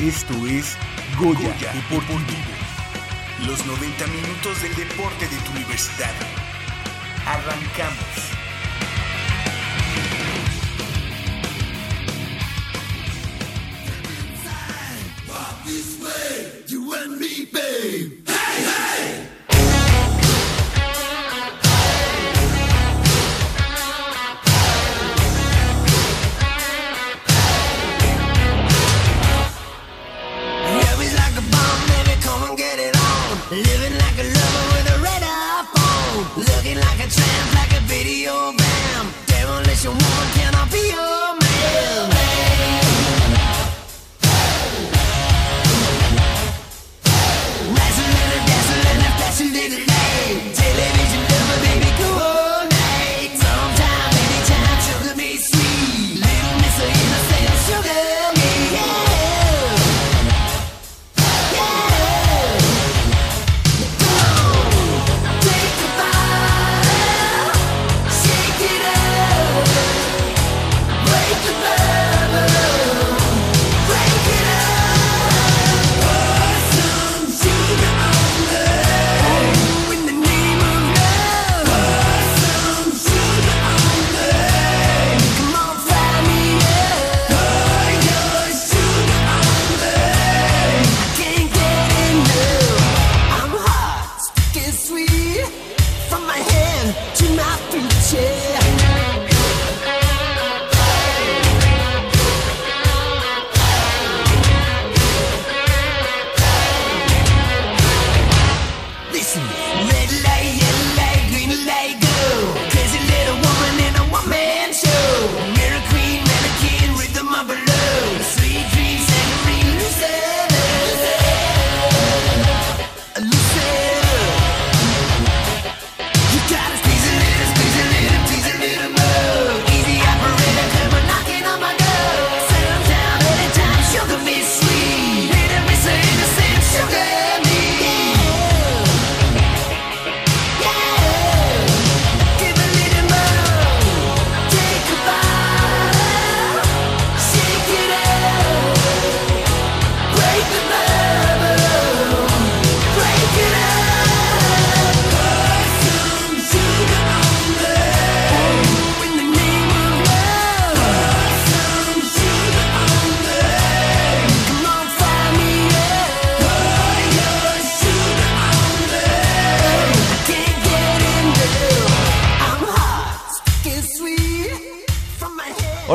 Esto es Goya, Deportivo. Los 90 minutos del deporte de tu universidad. Arrancamos. You and me, babe. Hey, hey!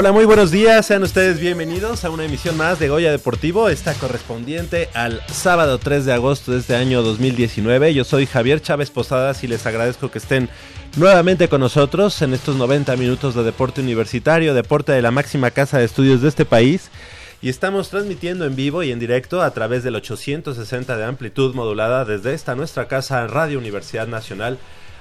Hola, muy buenos días, sean ustedes bienvenidos a una emisión más de Goya Deportivo, esta correspondiente al sábado 3 de agosto de este año 2019. Yo soy Javier Chávez Posadas y les agradezco que estén nuevamente con nosotros en estos 90 minutos de deporte universitario, deporte de la máxima casa de estudios de este país. Y estamos transmitiendo en vivo y en directo a través del 860 de amplitud modulada desde esta nuestra casa Radio Universidad Nacional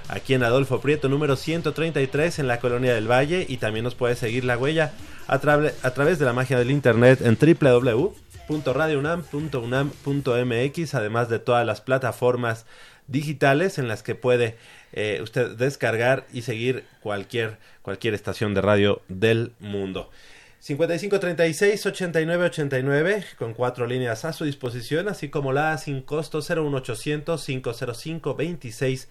aquí en Adolfo Prieto, número 133 en la Colonia del Valle y también nos puede seguir la huella a, a través de la magia del internet en www.radiounam.unam.mx, además de todas las plataformas digitales en las que puede eh, usted descargar y seguir cualquier, cualquier estación de radio del mundo. 5536 89 89 con cuatro líneas a su disposición, así como la sin costo 01800 505 26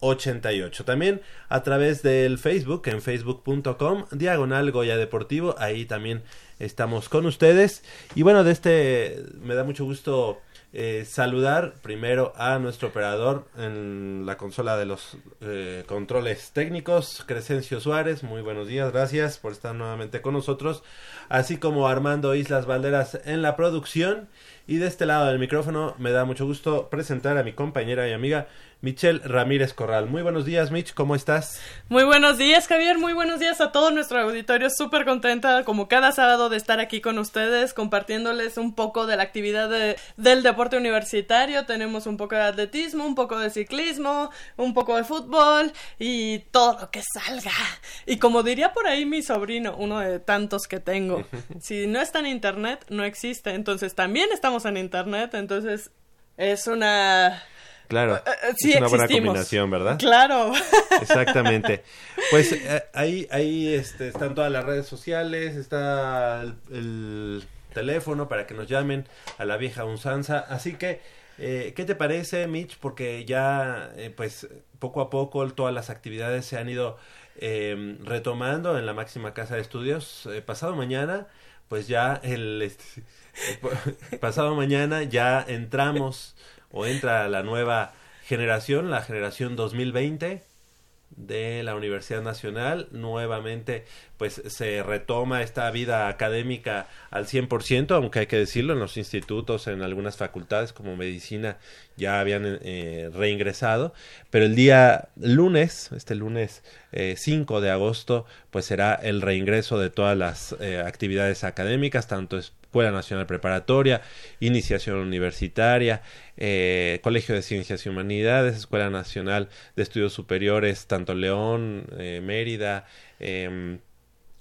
88. También a través del Facebook, en facebook.com, diagonal Goya Deportivo, ahí también estamos con ustedes. Y bueno, de este me da mucho gusto eh, saludar primero a nuestro operador en la consola de los eh, controles técnicos, Crescencio Suárez. Muy buenos días, gracias por estar nuevamente con nosotros. Así como Armando Islas Valderas en la producción. Y de este lado del micrófono me da mucho gusto presentar a mi compañera y amiga Michelle Ramírez Corral. Muy buenos días, Mitch, ¿cómo estás? Muy buenos días, Javier. Muy buenos días a todo nuestro auditorio. Súper contenta, como cada sábado, de estar aquí con ustedes, compartiéndoles un poco de la actividad de- del deporte universitario. Tenemos un poco de atletismo, un poco de ciclismo, un poco de fútbol y todo lo que salga. Y como diría por ahí mi sobrino, uno de tantos que tengo, si no está en internet, no existe. Entonces también estamos en internet, entonces es una... Claro, Eh, eh, sí es una buena combinación, ¿verdad? Claro. Exactamente. Pues eh, ahí, ahí este, están todas las redes sociales, está el, el teléfono para que nos llamen a la vieja unsanza. Así que, eh, ¿qué te parece, Mitch? Porque ya, eh, pues, poco a poco todas las actividades se han ido eh, retomando en la máxima casa de estudios. Pasado mañana, pues ya el... este, pasado mañana ya entramos o entra la nueva generación, la generación 2020 de la Universidad Nacional. Nuevamente, pues se retoma esta vida académica al 100%, aunque hay que decirlo, en los institutos, en algunas facultades como medicina ya habían eh, reingresado. Pero el día lunes, este lunes eh, 5 de agosto, pues será el reingreso de todas las eh, actividades académicas, tanto Escuela Nacional Preparatoria, Iniciación Universitaria, eh, Colegio de Ciencias y Humanidades, Escuela Nacional de Estudios Superiores, tanto León, eh, Mérida, eh,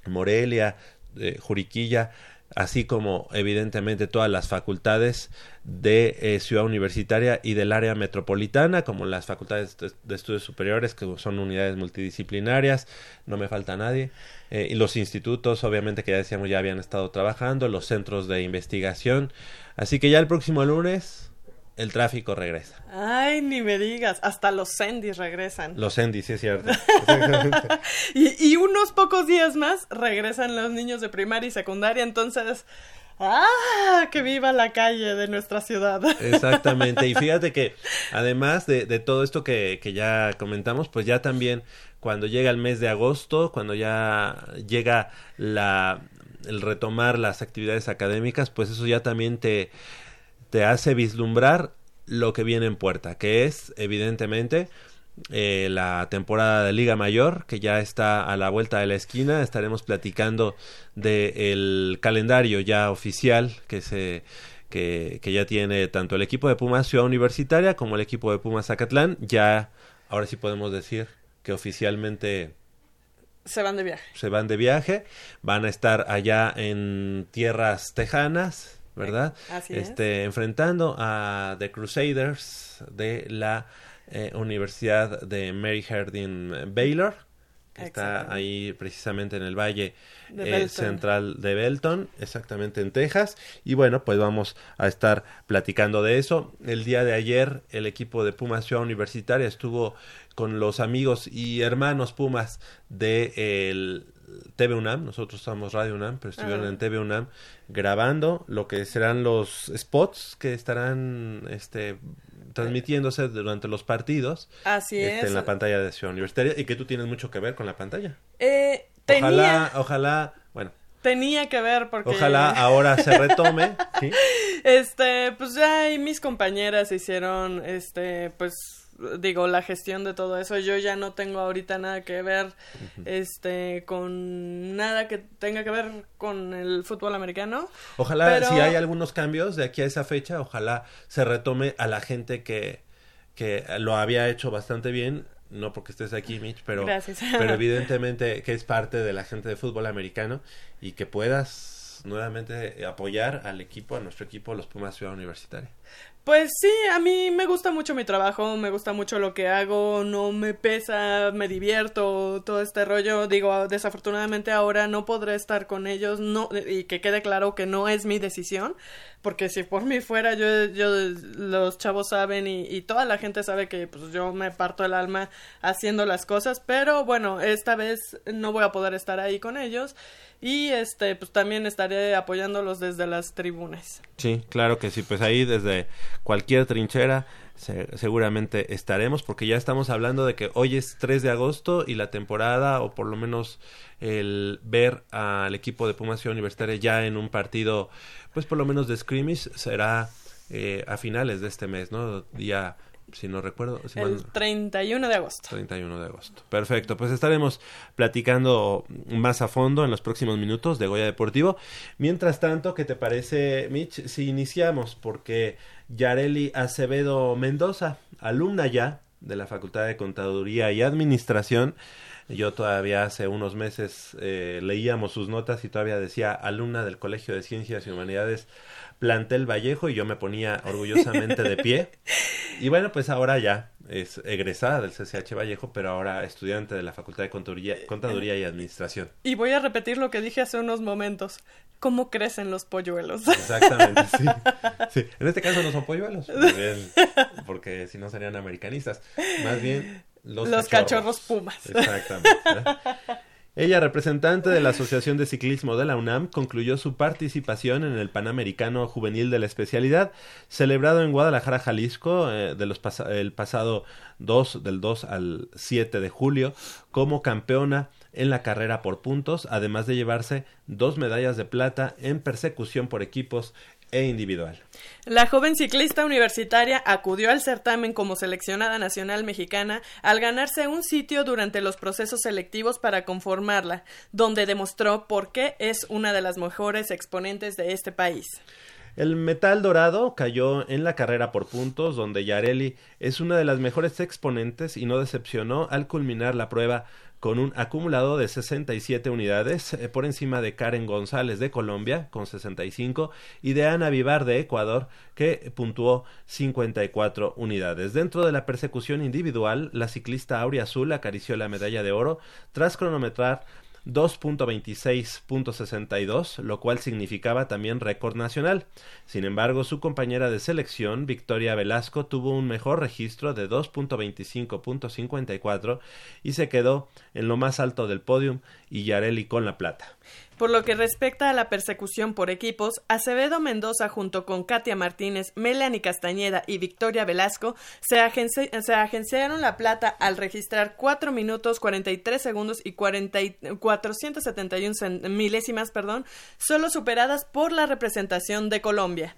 Morelia, eh, Juriquilla, así como evidentemente todas las facultades de eh, Ciudad Universitaria y del área metropolitana, como las facultades de, estudios superiores, que son unidades multidisciplinarias, no me falta nadie, eh, y los institutos, obviamente que ya decíamos, ya habían estado trabajando, los centros de investigación, así que ya el próximo lunes el tráfico regresa. Ay, ni me digas, hasta los Sendis regresan. Los Endy, sí es cierto. Y, y unos pocos días más regresan los niños de primaria y secundaria, entonces... ¡Ah! ¡Que viva la calle de nuestra ciudad! Exactamente, y fíjate que además de, de todo esto que, que ya comentamos, pues ya también cuando llega el mes de agosto, cuando ya llega la el retomar las actividades académicas, pues eso ya también te, te hace vislumbrar lo que viene en puerta, que es evidentemente eh, la temporada de Liga Mayor, que ya está a la vuelta de la esquina. Estaremos platicando del calendario ya oficial que se que, que ya tiene tanto el equipo de Pumas Ciudad Universitaria como el equipo de Pumas Zacatlán. Ya, ahora sí podemos decir que oficialmente Se van de viaje. se van de viaje, van a estar allá en tierras tejanas, ¿verdad? Así es. este, enfrentando a The Crusaders de la eh, Universidad de Mary Harding Baylor, que está ahí precisamente en el valle De eh, central de Belton, exactamente en Texas. Y bueno, pues vamos a estar platicando de eso. El día de ayer el equipo de Pumas Ciudad Universitaria estuvo con los amigos y hermanos Pumas de el TV UNAM, nosotros somos Radio UNAM, pero estuvieron Ah. en TV UNAM grabando lo que serán los spots que estarán este transmitiéndose durante los partidos Así este, es. en la pantalla de Ciudad Universitaria y que tú tienes mucho que ver con la pantalla. Eh, tenía, Ojalá, ojalá, bueno, tenía que ver porque... ojalá ahora se retome, ¿sí? Este, pues ya ahí mis compañeras hicieron, este, pues, digo, la gestión de todo eso. Yo ya no tengo ahorita nada que ver, este, con nada que tenga que ver con el fútbol americano. Ojalá, Pero- si hay algunos cambios de aquí a esa fecha, ojalá se retome a la gente que, que lo había hecho bastante bien. No porque estés aquí, Mitch, pero, Gracias. pero evidentemente que es parte de la gente de fútbol americano y que puedas nuevamente apoyar al equipo, a nuestro equipo, los Pumas Ciudad Universitaria. Pues sí, a mí me gusta mucho mi trabajo, me gusta mucho lo que hago, no me pesa, me divierto, todo este rollo. Digo, desafortunadamente ahora no podré estar con ellos, no y que quede claro que no es mi decisión, porque si por mí fuera, yo, yo los chavos saben y, y toda la gente sabe que pues yo me parto el alma haciendo las cosas, pero bueno, esta vez no voy a poder estar ahí con ellos y este pues también estaré apoyándolos desde las tribunas. Sí, claro que sí, pues ahí desde cualquier trinchera se- seguramente estaremos porque ya estamos hablando de que hoy es 3 de agosto y la temporada o por lo menos el ver al equipo de Pumas Ciudad Universitaria ya en un partido pues por lo menos de scrimmage será eh, a finales de este mes, ¿no? Día si no recuerdo. si El mal- 31 de agosto. 31 de agosto. Perfecto, pues estaremos platicando más a fondo en los próximos minutos de Goya Deportivo. Mientras tanto, ¿qué te parece, Mitch, si iniciamos? Porque Yareli Acevedo Mendoza, alumna ya de la Facultad de Contaduría y Administración, yo todavía hace unos meses eh, leíamos sus notas y todavía decía alumna del Colegio de Ciencias y Humanidades Plantel Vallejo y yo me ponía orgullosamente de pie. Y bueno, pues ahora ya es egresada del CCH Vallejo, pero ahora estudiante de la Facultad de Contaduría, Contaduría y Administración. Y voy a repetir lo que dije hace unos momentos. ¿Cómo crecen los polluelos? Exactamente, sí. Sí, En este caso no son polluelos, bien, porque si no serían americanistas. Más bien los, Los cachorros pumas. Exactamente. Ella, representante de la Asociación de Ciclismo de la UNAM, concluyó su participación en el Panamericano Juvenil de la especialidad, celebrado en Guadalajara, Jalisco, eh, de los el pasado 2, del 2 al 7 de julio, como campeona en la carrera por puntos, además de llevarse dos medallas de plata en persecución por equipos e individual. La joven ciclista universitaria acudió al certamen como seleccionada nacional mexicana al ganarse un sitio durante los procesos selectivos para conformarla, donde demostró por qué es una de las mejores exponentes de este país. El metal dorado cayó en la carrera por puntos, donde Yareli es una de las mejores exponentes y no decepcionó al culminar la prueba con un acumulado de 67 unidades eh, por encima de Karen González de Colombia con 65 y de Ana Vivar de Ecuador que puntuó 54 unidades. Dentro de la persecución individual, la ciclista Aurea Azul acarició la medalla de oro tras cronometrar 2.26.62, lo cual significaba también récord nacional. Sin embargo, su compañera de selección, Victoria Velasco, tuvo un mejor registro de 2.25.54 y se quedó en lo más alto del podium y Yareli con la plata. Por lo que respecta a la persecución por equipos, Acevedo Mendoza junto con Katia Martínez, Melanie Castañeda y Victoria Velasco se, se agenciaron la plata al registrar 4 minutos 43 segundos y 40 y- 471 cen- milésimas, perdón, solo superadas por la representación de Colombia.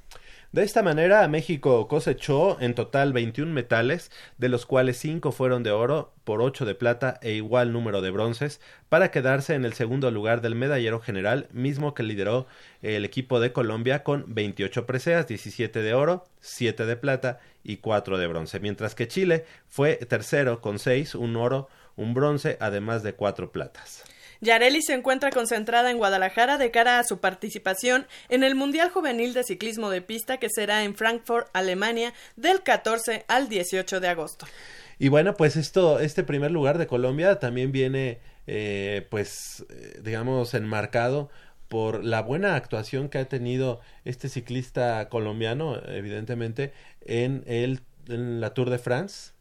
De esta manera, México cosechó en total 21 metales, de los cuales 5 fueron de oro, por 8 de plata e igual número de bronces, para quedarse en el segundo lugar del medallero general, mismo que lideró el equipo de Colombia con 28 preseas, 17 de oro, 7 de plata y 4 de bronce, mientras que Chile fue tercero con 6, un oro, un bronce, además de 4 platas. Yareli se encuentra concentrada en Guadalajara de cara a su participación en el Mundial Juvenil de Ciclismo de Pista que será en Frankfurt, Alemania, del 14 al 18 de agosto. Y bueno, pues esto, este primer lugar de Colombia también viene, eh, pues, eh, digamos, enmarcado por la buena actuación que ha tenido este ciclista colombiano, evidentemente, en el, en la Tour de France,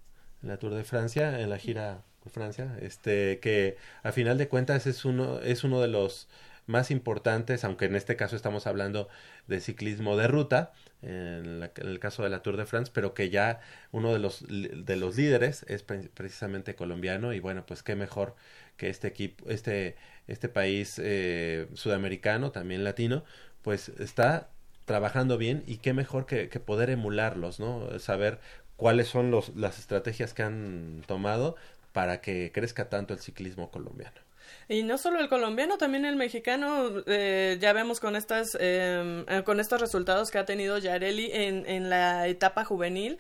en la Tour de Francia, en la gira Francia, este, que a final de cuentas es uno, es uno de los más importantes, aunque en este caso estamos hablando de ciclismo de ruta, en, la- el caso de la Tour de France, pero que ya uno de los, de los líderes es pre- precisamente colombiano y bueno, pues qué mejor que este equipo, este, este país eh, sudamericano, también latino, pues está trabajando bien y qué mejor que, que poder emularlos, ¿no? Saber cuáles son los, las estrategias que han tomado para que crezca tanto el ciclismo colombiano. Y no solo el colombiano, también el mexicano, eh, ya vemos con estas, eh, eh, con estos resultados que ha tenido Yareli en, en la etapa juvenil,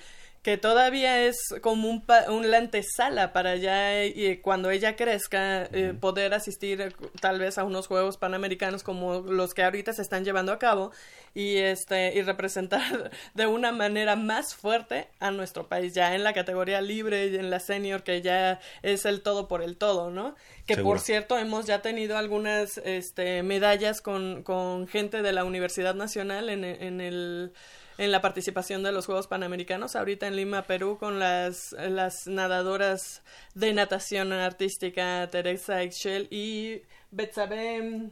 que todavía es como un, pa- un la antesala para ya eh, cuando ella crezca eh, poder asistir eh, tal vez a unos Juegos Panamericanos como los que ahorita se están llevando a cabo y este y representar de una manera más fuerte a nuestro país ya en la categoría libre y en la senior que ya es el todo por el todo, ¿no? Que Seguro. por cierto hemos ya tenido algunas este medallas con, con gente de la Universidad Nacional en, en el en la participación de los Juegos Panamericanos, ahorita en Lima, Perú, con las, las nadadoras de natación artística Teresa Excel y Betsabe,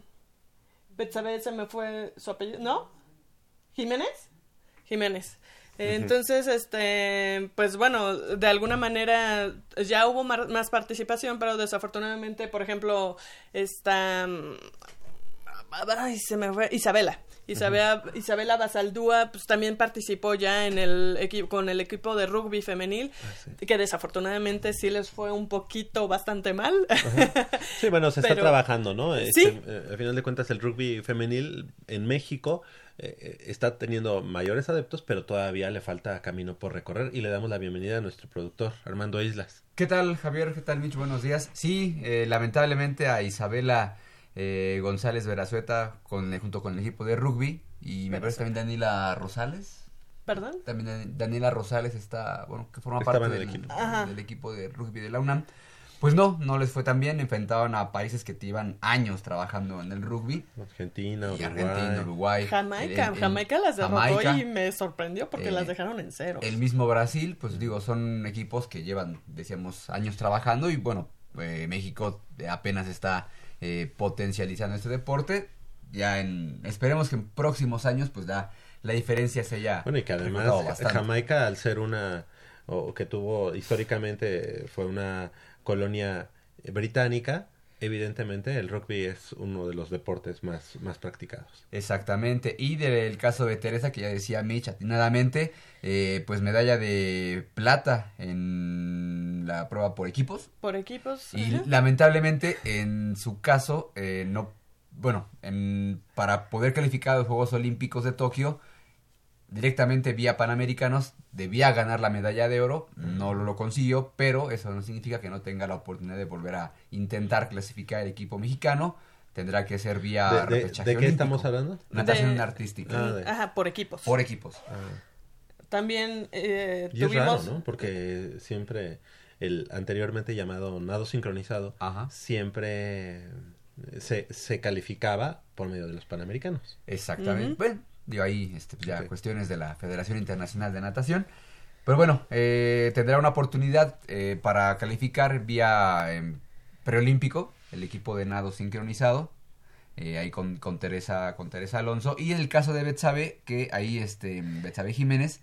Betsabe se me fue su apellido, ¿no? ¿Jiménez? Jiménez. Entonces, este, pues bueno, de alguna manera ya hubo mar- más participación, pero desafortunadamente, por ejemplo, esta, ay, se me fue, Isabela. Isabela, Isabela Basaldúa pues también participó ya en el equipo con el equipo de rugby femenil, que desafortunadamente sí les fue un poquito bastante mal. Sí, bueno, se está trabajando, ¿no? Sí. Este, eh, al final de cuentas, el rugby femenil en México eh, eh, está teniendo mayores adeptos, pero todavía le falta camino por recorrer. Y le damos la bienvenida a nuestro productor, Armando Islas. ¿Qué tal, Javier? ¿Qué tal, Mitch? Buenos días. Sí, eh, lamentablemente a Isabela eh, González Verazueta con, junto con el equipo de rugby y me parece también Daniela Rosales. ¿Perdón? También Dan- Daniela Rosales está, bueno, que forma Estaba parte del, equipo. Del equipo de rugby de la UNAM. Pues no, no les fue tan bien. Enfrentaban a países que llevan años trabajando en el rugby. Argentina, Uruguay. Argentina, Uruguay. Jamaica, el- el- Jamaica las derrotó Jamaica. y me sorprendió porque Eh, las dejaron en cero. El mismo Brasil, pues digo, son equipos que llevan, decíamos, años trabajando y bueno, eh, México eh, apenas está eh, potencializando este deporte. Ya en, esperemos que en próximos años, pues da la diferencia se haya Bueno, y que además. Jamaica, al ser una, o que tuvo históricamente, fue una colonia británica, evidentemente el rugby es uno de los deportes más, más practicados. Exactamente. Y del caso de Teresa, que ya decía Mitch atinadamente, eh, pues medalla de plata en la prueba por equipos. Por equipos. Y ajá. lamentablemente, en su caso, eh, no, bueno, en, para poder calificar a los Juegos Olímpicos de Tokio, directamente vía Panamericanos, debía ganar la medalla de oro, no lo consiguió, pero eso no significa que no tenga la oportunidad de volver a intentar clasificar el equipo mexicano, tendrá que ser vía ¿De, de- repechaje de qué olímpico. estamos hablando? Natación De- artística, Ah, de- Ajá, por equipos. por equipos. Ah. También eh, Y es raro, tuvimos... ¿no? Porque siempre el anteriormente llamado nado sincronizado Ajá. siempre se, se calificaba por medio de los panamericanos. Exactamente. Bueno, digo ahí este, pues, ya cuestiones de la Federación Internacional de Natación. Pero bueno, eh, tendrá una oportunidad eh, para calificar vía em, preolímpico, el equipo de nado sincronizado, eh, ahí con, con Teresa con Teresa Alonso. Y en el caso de Betsabe, que ahí este Betsabe Jiménez,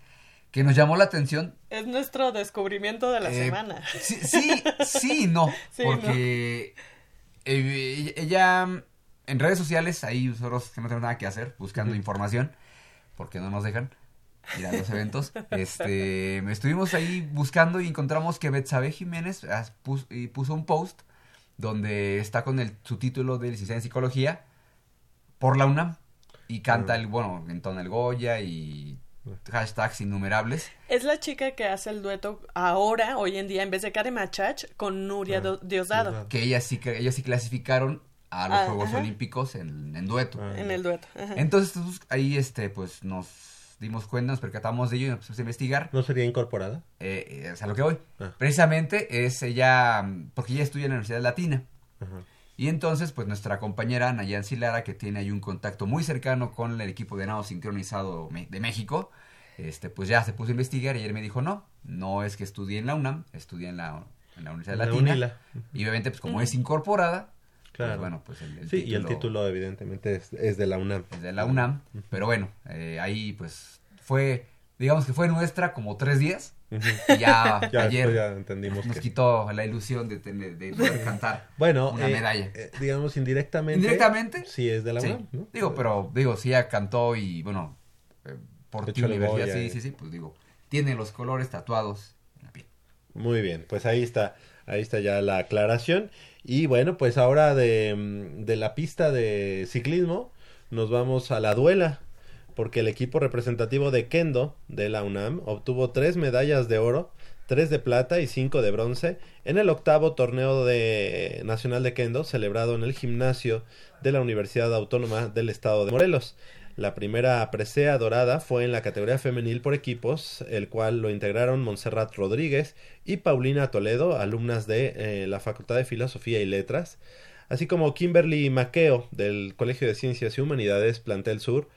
que nos llamó la atención. Es nuestro descubrimiento de la eh, semana. Sí, sí, sí y no. Sí, porque eh, ella en redes sociales, ahí nosotros que no tenemos nada que hacer, buscando información, porque no nos dejan ir a los eventos. Este, estuvimos ahí buscando y encontramos que Betsabe Jiménez ah, y puso un post donde está con el su título de licenciada en psicología por la UNAM y canta el, bueno, entona el Goya y hashtags innumerables. Es la chica que hace el dueto ahora, hoy en día, en vez de Karen Machach, con Nuria Ah, Do- Diosdado. Que ellas sí que ellos sí clasificaron a los Ah, Juegos ajá. Olímpicos en, en dueto. Ah. En el dueto. ajá. Entonces pues, ahí este pues nos dimos cuenta, nos percatamos de ello y nos pusimos a investigar. ¿No sería incorporada? Eh, eh, es a lo que voy. Ah. Precisamente es ella, porque ella estudia en la Universidad Latina. Ajá. Y entonces, pues nuestra compañera Nayansi Lara, que tiene ahí un contacto muy cercano con el equipo de nado sincronizado de México, este, pues ya se puso a investigar y ayer me dijo, no, no es que estudie en la UNAM, estudia en la, en la Universidad La Latina. UNILA. Y obviamente, pues como es incorporada, Claro. pues bueno, pues el, el Sí, y el título evidentemente es, es de la UNAM. es de la UNAM. Pero bueno, eh, ahí pues fue, digamos que fue nuestra como tres días. Y ya, Ya, ayer después ya entendimos nos que... quitó la ilusión de, tener, de poder cantar. Bueno, una eh, medalla. eh, digamos indirectamente. Indirectamente, Sí, es de la Sí. UNAM, ¿no? Digo, pero digo, si ella cantó y bueno, eh, por De el universidad, sí, sí, sí, pues digo, tiene los colores tatuados en la piel. Muy bien, pues ahí está, ahí está ya la aclaración. Y bueno, pues ahora de, mm, de la pista de ciclismo nos vamos a la duela, porque el equipo representativo de Kendo de la UNAM obtuvo tres medallas de oro, tres de plata y cinco de bronce en el octavo torneo de nacional de Kendo celebrado en el gimnasio de la Universidad Autónoma del Estado de Morelos. La primera presea dorada fue en la categoría femenil por equipos, el cual lo integraron Montserrat Rodríguez y Paulina Toledo, alumnas de eh, la Facultad de Filosofía y Letras, así como Kimberly Maqueo del Colegio de Ciencias y Humanidades Plantel Sur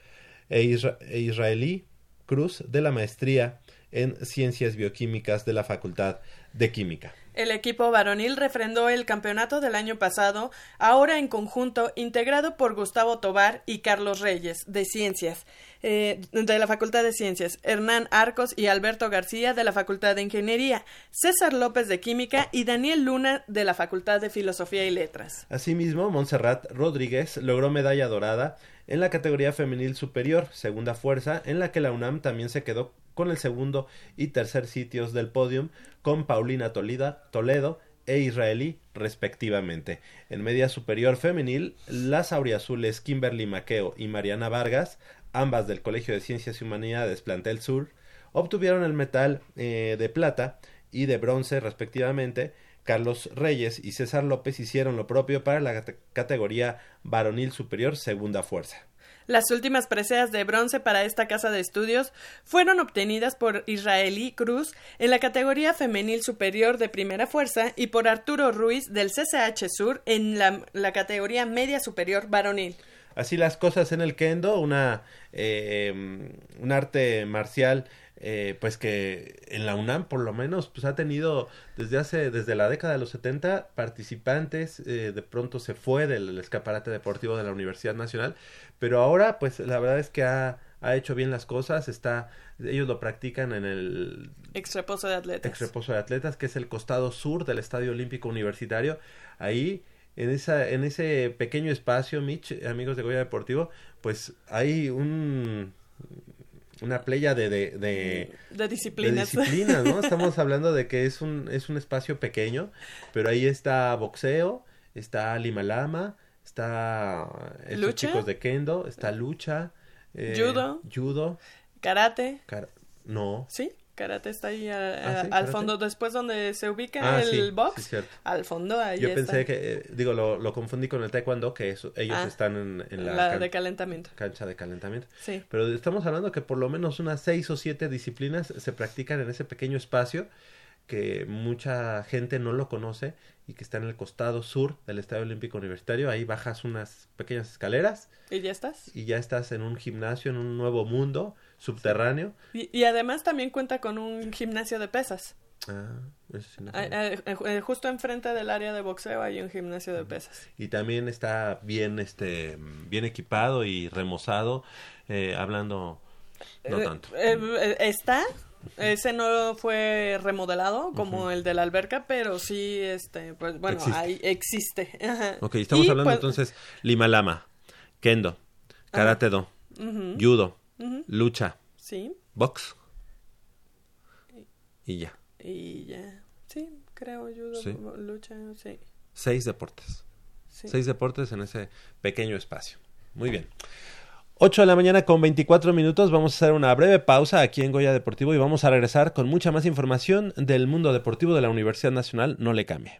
e, e Israelí Cruz de la Maestría en Ciencias Bioquímicas de la Facultad de Química. El equipo varonil refrendó el campeonato del año pasado, ahora en conjunto, integrado por Gustavo Tobar y Carlos Reyes, de Ciencias, eh, de la Facultad de Ciencias, Hernán Arcos y Alberto García, de la Facultad de Ingeniería, César López de Química y Daniel Luna, de la Facultad de Filosofía y Letras. Asimismo, Montserrat Rodríguez logró medalla dorada en la categoría femenil superior, segunda fuerza, en la que la UNAM también se quedó con el segundo y tercer sitios del podium, con Paulina Tolida, Toledo e Israelí, respectivamente. En media superior femenil, las auriazules Kimberly Maqueo y Mariana Vargas, ambas del Colegio de Ciencias y Humanidades Plantel Sur, obtuvieron el metal eh, de plata y de bronce, respectivamente. Carlos Reyes y César López hicieron lo propio para la cate- categoría varonil superior segunda fuerza. Las últimas preseas de bronce para esta casa de estudios fueron obtenidas por Israelí Cruz en la categoría femenil superior de primera fuerza y por Arturo Ruiz del CCH Sur en la, la categoría media superior varonil. Así las cosas en el kendo, una eh, un arte marcial eh, pues que en la UNAM por lo menos pues ha tenido desde hace desde la década de los 70 participantes eh, de pronto se fue del escaparate deportivo de la Universidad Nacional pero ahora pues la verdad es que ha, ha hecho bien las cosas está ellos lo practican en el Exreposo de atletas. ex reposo de atletas, que es el costado sur del Estadio Olímpico Universitario. Ahí, en, esa, en ese pequeño espacio, Mitch, amigos de Goya Deportivo, pues hay un una playa de, de, de, de de disciplinas. disciplinas, ¿no? Estamos hablando de que es un, es un espacio pequeño, pero ahí está boxeo, está limalama, está estos ¿Lucha? chicos de kendo, está lucha, eh, Judo. judo, Karate, no, ¿sí? Karate está ahí a- Ah, sí, al fondo, después donde se ubica Ah, el sí, box, sí, al fondo ahí Yo está. pensé que, eh, digo, lo, lo confundí con el taekwondo, que eso, ellos Ah, están en, en la, la can- de calentamiento. cancha de calentamiento. Sí. Pero estamos hablando que por lo menos unas seis o siete disciplinas se practican en ese pequeño espacio que mucha gente no lo conoce y que está en el costado sur del Estadio Olímpico Universitario. Ahí bajas unas pequeñas escaleras ¿Y ya estás? y ya estás en un gimnasio, en un nuevo mundo subterráneo. Y, y además también cuenta con un gimnasio de pesas. Ah, eso sí no Ah, sabía. eh, eh, justo enfrente del área de boxeo hay un gimnasio de pesas. y también está bien este bien equipado y remozado eh, hablando no Eh, tanto eh, eh, está, ese no fue remodelado como el de la alberca, pero sí, este, pues bueno, Existe. ahí existe. Ajá. ok estamos Y, hablando pues, entonces lima lama kendo karate do ujú, judo ujú, lucha sí, box y ya y ya, sí, creo, judo, Sí. lucha, sí. seis deportes sí. seis deportes en ese pequeño espacio muy bien 8 de la mañana con 24 minutos. Vamos a hacer una breve pausa aquí en Goya Deportivo y vamos a regresar con mucha más información del mundo deportivo de la Universidad Nacional. No le cambie.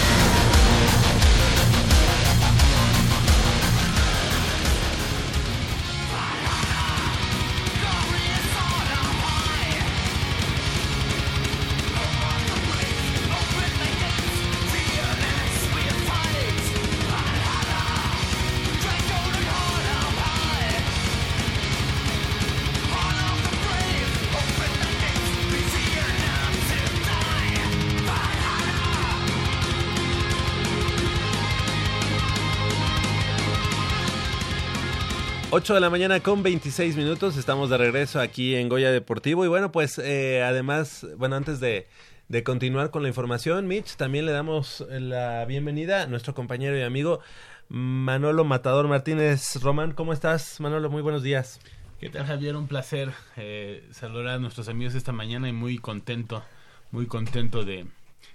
8 de la mañana con 26 minutos, estamos de regreso aquí en Goya Deportivo y bueno, pues eh, además, bueno, antes de, de continuar con la información, Mitch, también le damos la bienvenida a nuestro compañero y amigo Manolo Matador Martínez. Román, ¿cómo estás? Manolo, muy buenos días. ¿Qué tal Javier? Un placer eh, saludar a nuestros amigos esta mañana y muy contento, muy contento de,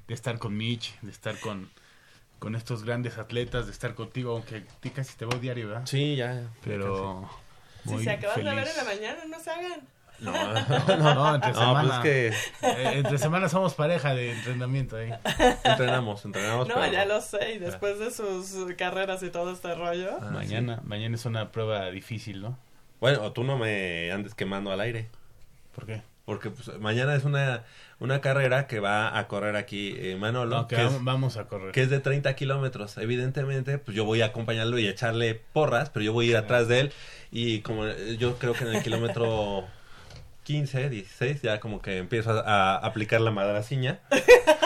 de estar con Mitch, de estar con, con estos grandes atletas, de estar contigo, aunque a ti casi te veo diario, ¿verdad? Sí, ya. Pero Si se acaban de ver en la mañana, no se hagan. No, No, no, entre No, semana. pues que Eh, entre semana somos pareja de entrenamiento ahí. entrenamos, entrenamos. No, pero- ya lo sé, y después de sus carreras y todo este rollo. Ah, mañana, mañana es una prueba difícil, ¿no? Bueno, o tú no me andes quemando al aire. ¿Por qué? Porque pues, mañana es una, una carrera que va a correr aquí eh, Manolo, No, que que, vamos, es, vamos a correr. que es de 30 kilómetros. Evidentemente, pues yo voy a acompañarlo y echarle porras, pero yo voy a ir atrás de él. Y como eh, yo creo que en el kilómetro 15, 16, ya como que empiezo a, a aplicar la madraciña.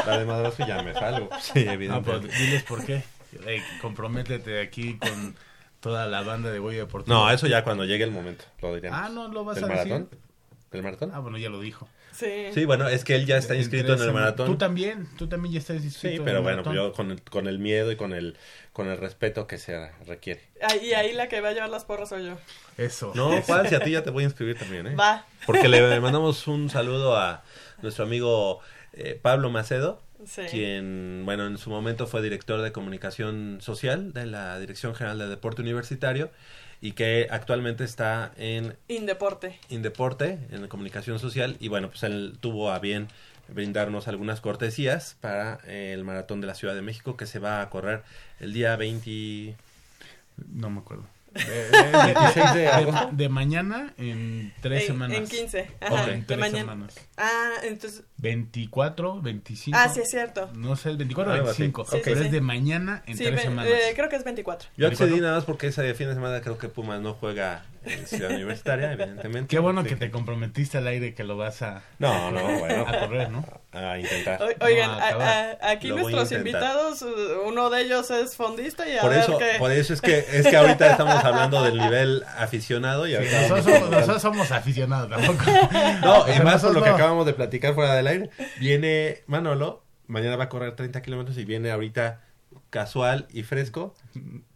La de madrazo ya me salgo. Sí, Ah, evidentemente. pues, diles por qué. Ey, comprométete aquí con toda la banda de Goya Deportivo. No, eso ya cuando llegue el momento, lo diríamos. Ah, no lo vas ¿El a maratón? decir. ¿El maratón? Ah, bueno, ya lo dijo. Sí. Sí, bueno, es que él ya está inscrito en el maratón. Tú también, tú también ya estás inscrito. Sí, en pero bueno, maratón. yo con el, con el miedo y con el, con el respeto que se requiere. Ah, Y ahí la que va a llevar las porras soy yo. Eso. No. Juan, si a ti ya te voy a inscribir también, ¿eh? Va. Porque le mandamos un saludo a nuestro amigo eh, Pablo Macedo, Sí. quien, bueno, en su momento fue director de comunicación social de la Dirección General de Deporte Universitario y que actualmente está en Indeporte. Indeporte, en comunicación social, y bueno, pues él tuvo a bien brindarnos algunas cortesías para eh, el maratón de la Ciudad de México que se va a correr el día 20... No me acuerdo. de- de- 26 de agosto. de mañana en tres en, semanas. En 15. Ajá, Ok, en de tres mañana. semanas. Ah, entonces. 24, 25. Ah, sí, es cierto. No sé, el 24 o así. 25. Sí, pero sí. es de mañana en Sí, tres semanas. eh, creo que es 24. Yo accedí 24. nada más porque ese fin de semana creo que Pumas no juega en Ciudad Universitaria, evidentemente. Qué bueno que te comprometiste al aire que lo vas a, No, no, bueno. a correr, ¿no? A intentar. O- Oigan, No, a- acabar. a- aquí Lo nuestros invitados, uno de ellos es fondista y a Por ver eso, qué. por eso es que es que ahorita estamos hablando del nivel aficionado y Nosotros somos, nosotros somos aficionados tampoco. No, y más por lo que acabamos de platicar fuera del aire. Viene Manolo, mañana va a correr 30 kilómetros y viene ahorita casual y fresco.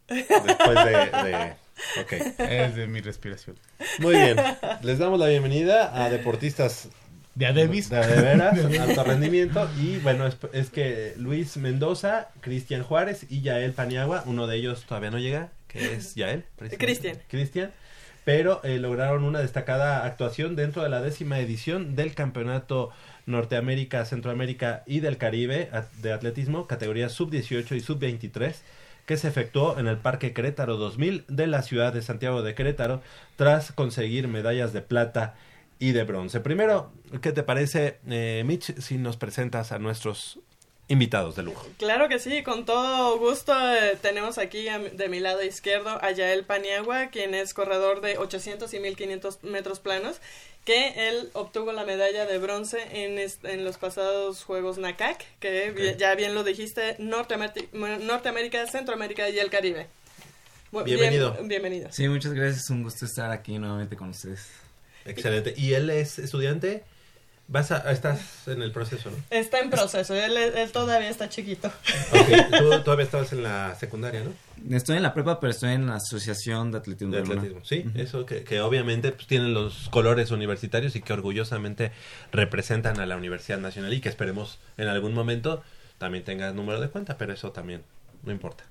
Después de, de- Ok, Es de mi respiración. muy bien. Les damos la bienvenida a deportistas De Adebis. de, de veras, alto rendimiento. Y bueno, es, es que Luis Mendoza, Cristian Juárez y Yael Paniagua, uno de ellos todavía no llega, que es Yael. Cristian. Cristian. Pero eh, lograron una destacada actuación dentro de la décima edición del Campeonato Norteamérica, Centroamérica y del Caribe de atletismo, categorías sub-18 y sub-23, que se efectuó en el Parque Querétaro 2000 de la ciudad de Santiago de Querétaro, tras conseguir medallas de plata y de bronce. Primero, ¿qué te parece, eh, Mitch, si nos presentas a nuestros invitados de lujo? Claro que sí, con todo gusto eh, tenemos aquí a mi- de mi lado izquierdo a Yael Paniagua, quien es corredor de 800 y 1500 metros planos, que él obtuvo la medalla de bronce en, en los pasados Juegos NACAC, que ya bien lo dijiste, Norteamérica, Norteamérica, Centroamérica y el Caribe. Bien- Bienvenido. bienvenido. Sí, muchas gracias. Un gusto estar aquí nuevamente con ustedes. Excelente. ¿Y él es estudiante? Vas a, estás en el proceso, ¿no? Está en proceso, él, él todavía está chiquito. Ok, tú todavía estabas en la secundaria, ¿no? Estoy en la prepa, pero estoy en la Asociación de Atletismo. De atletismo. Sí, eso que, que obviamente pues, tienen los colores universitarios y que orgullosamente representan a la Universidad Nacional y que esperemos en algún momento también tenga número de cuenta, pero eso también no importa.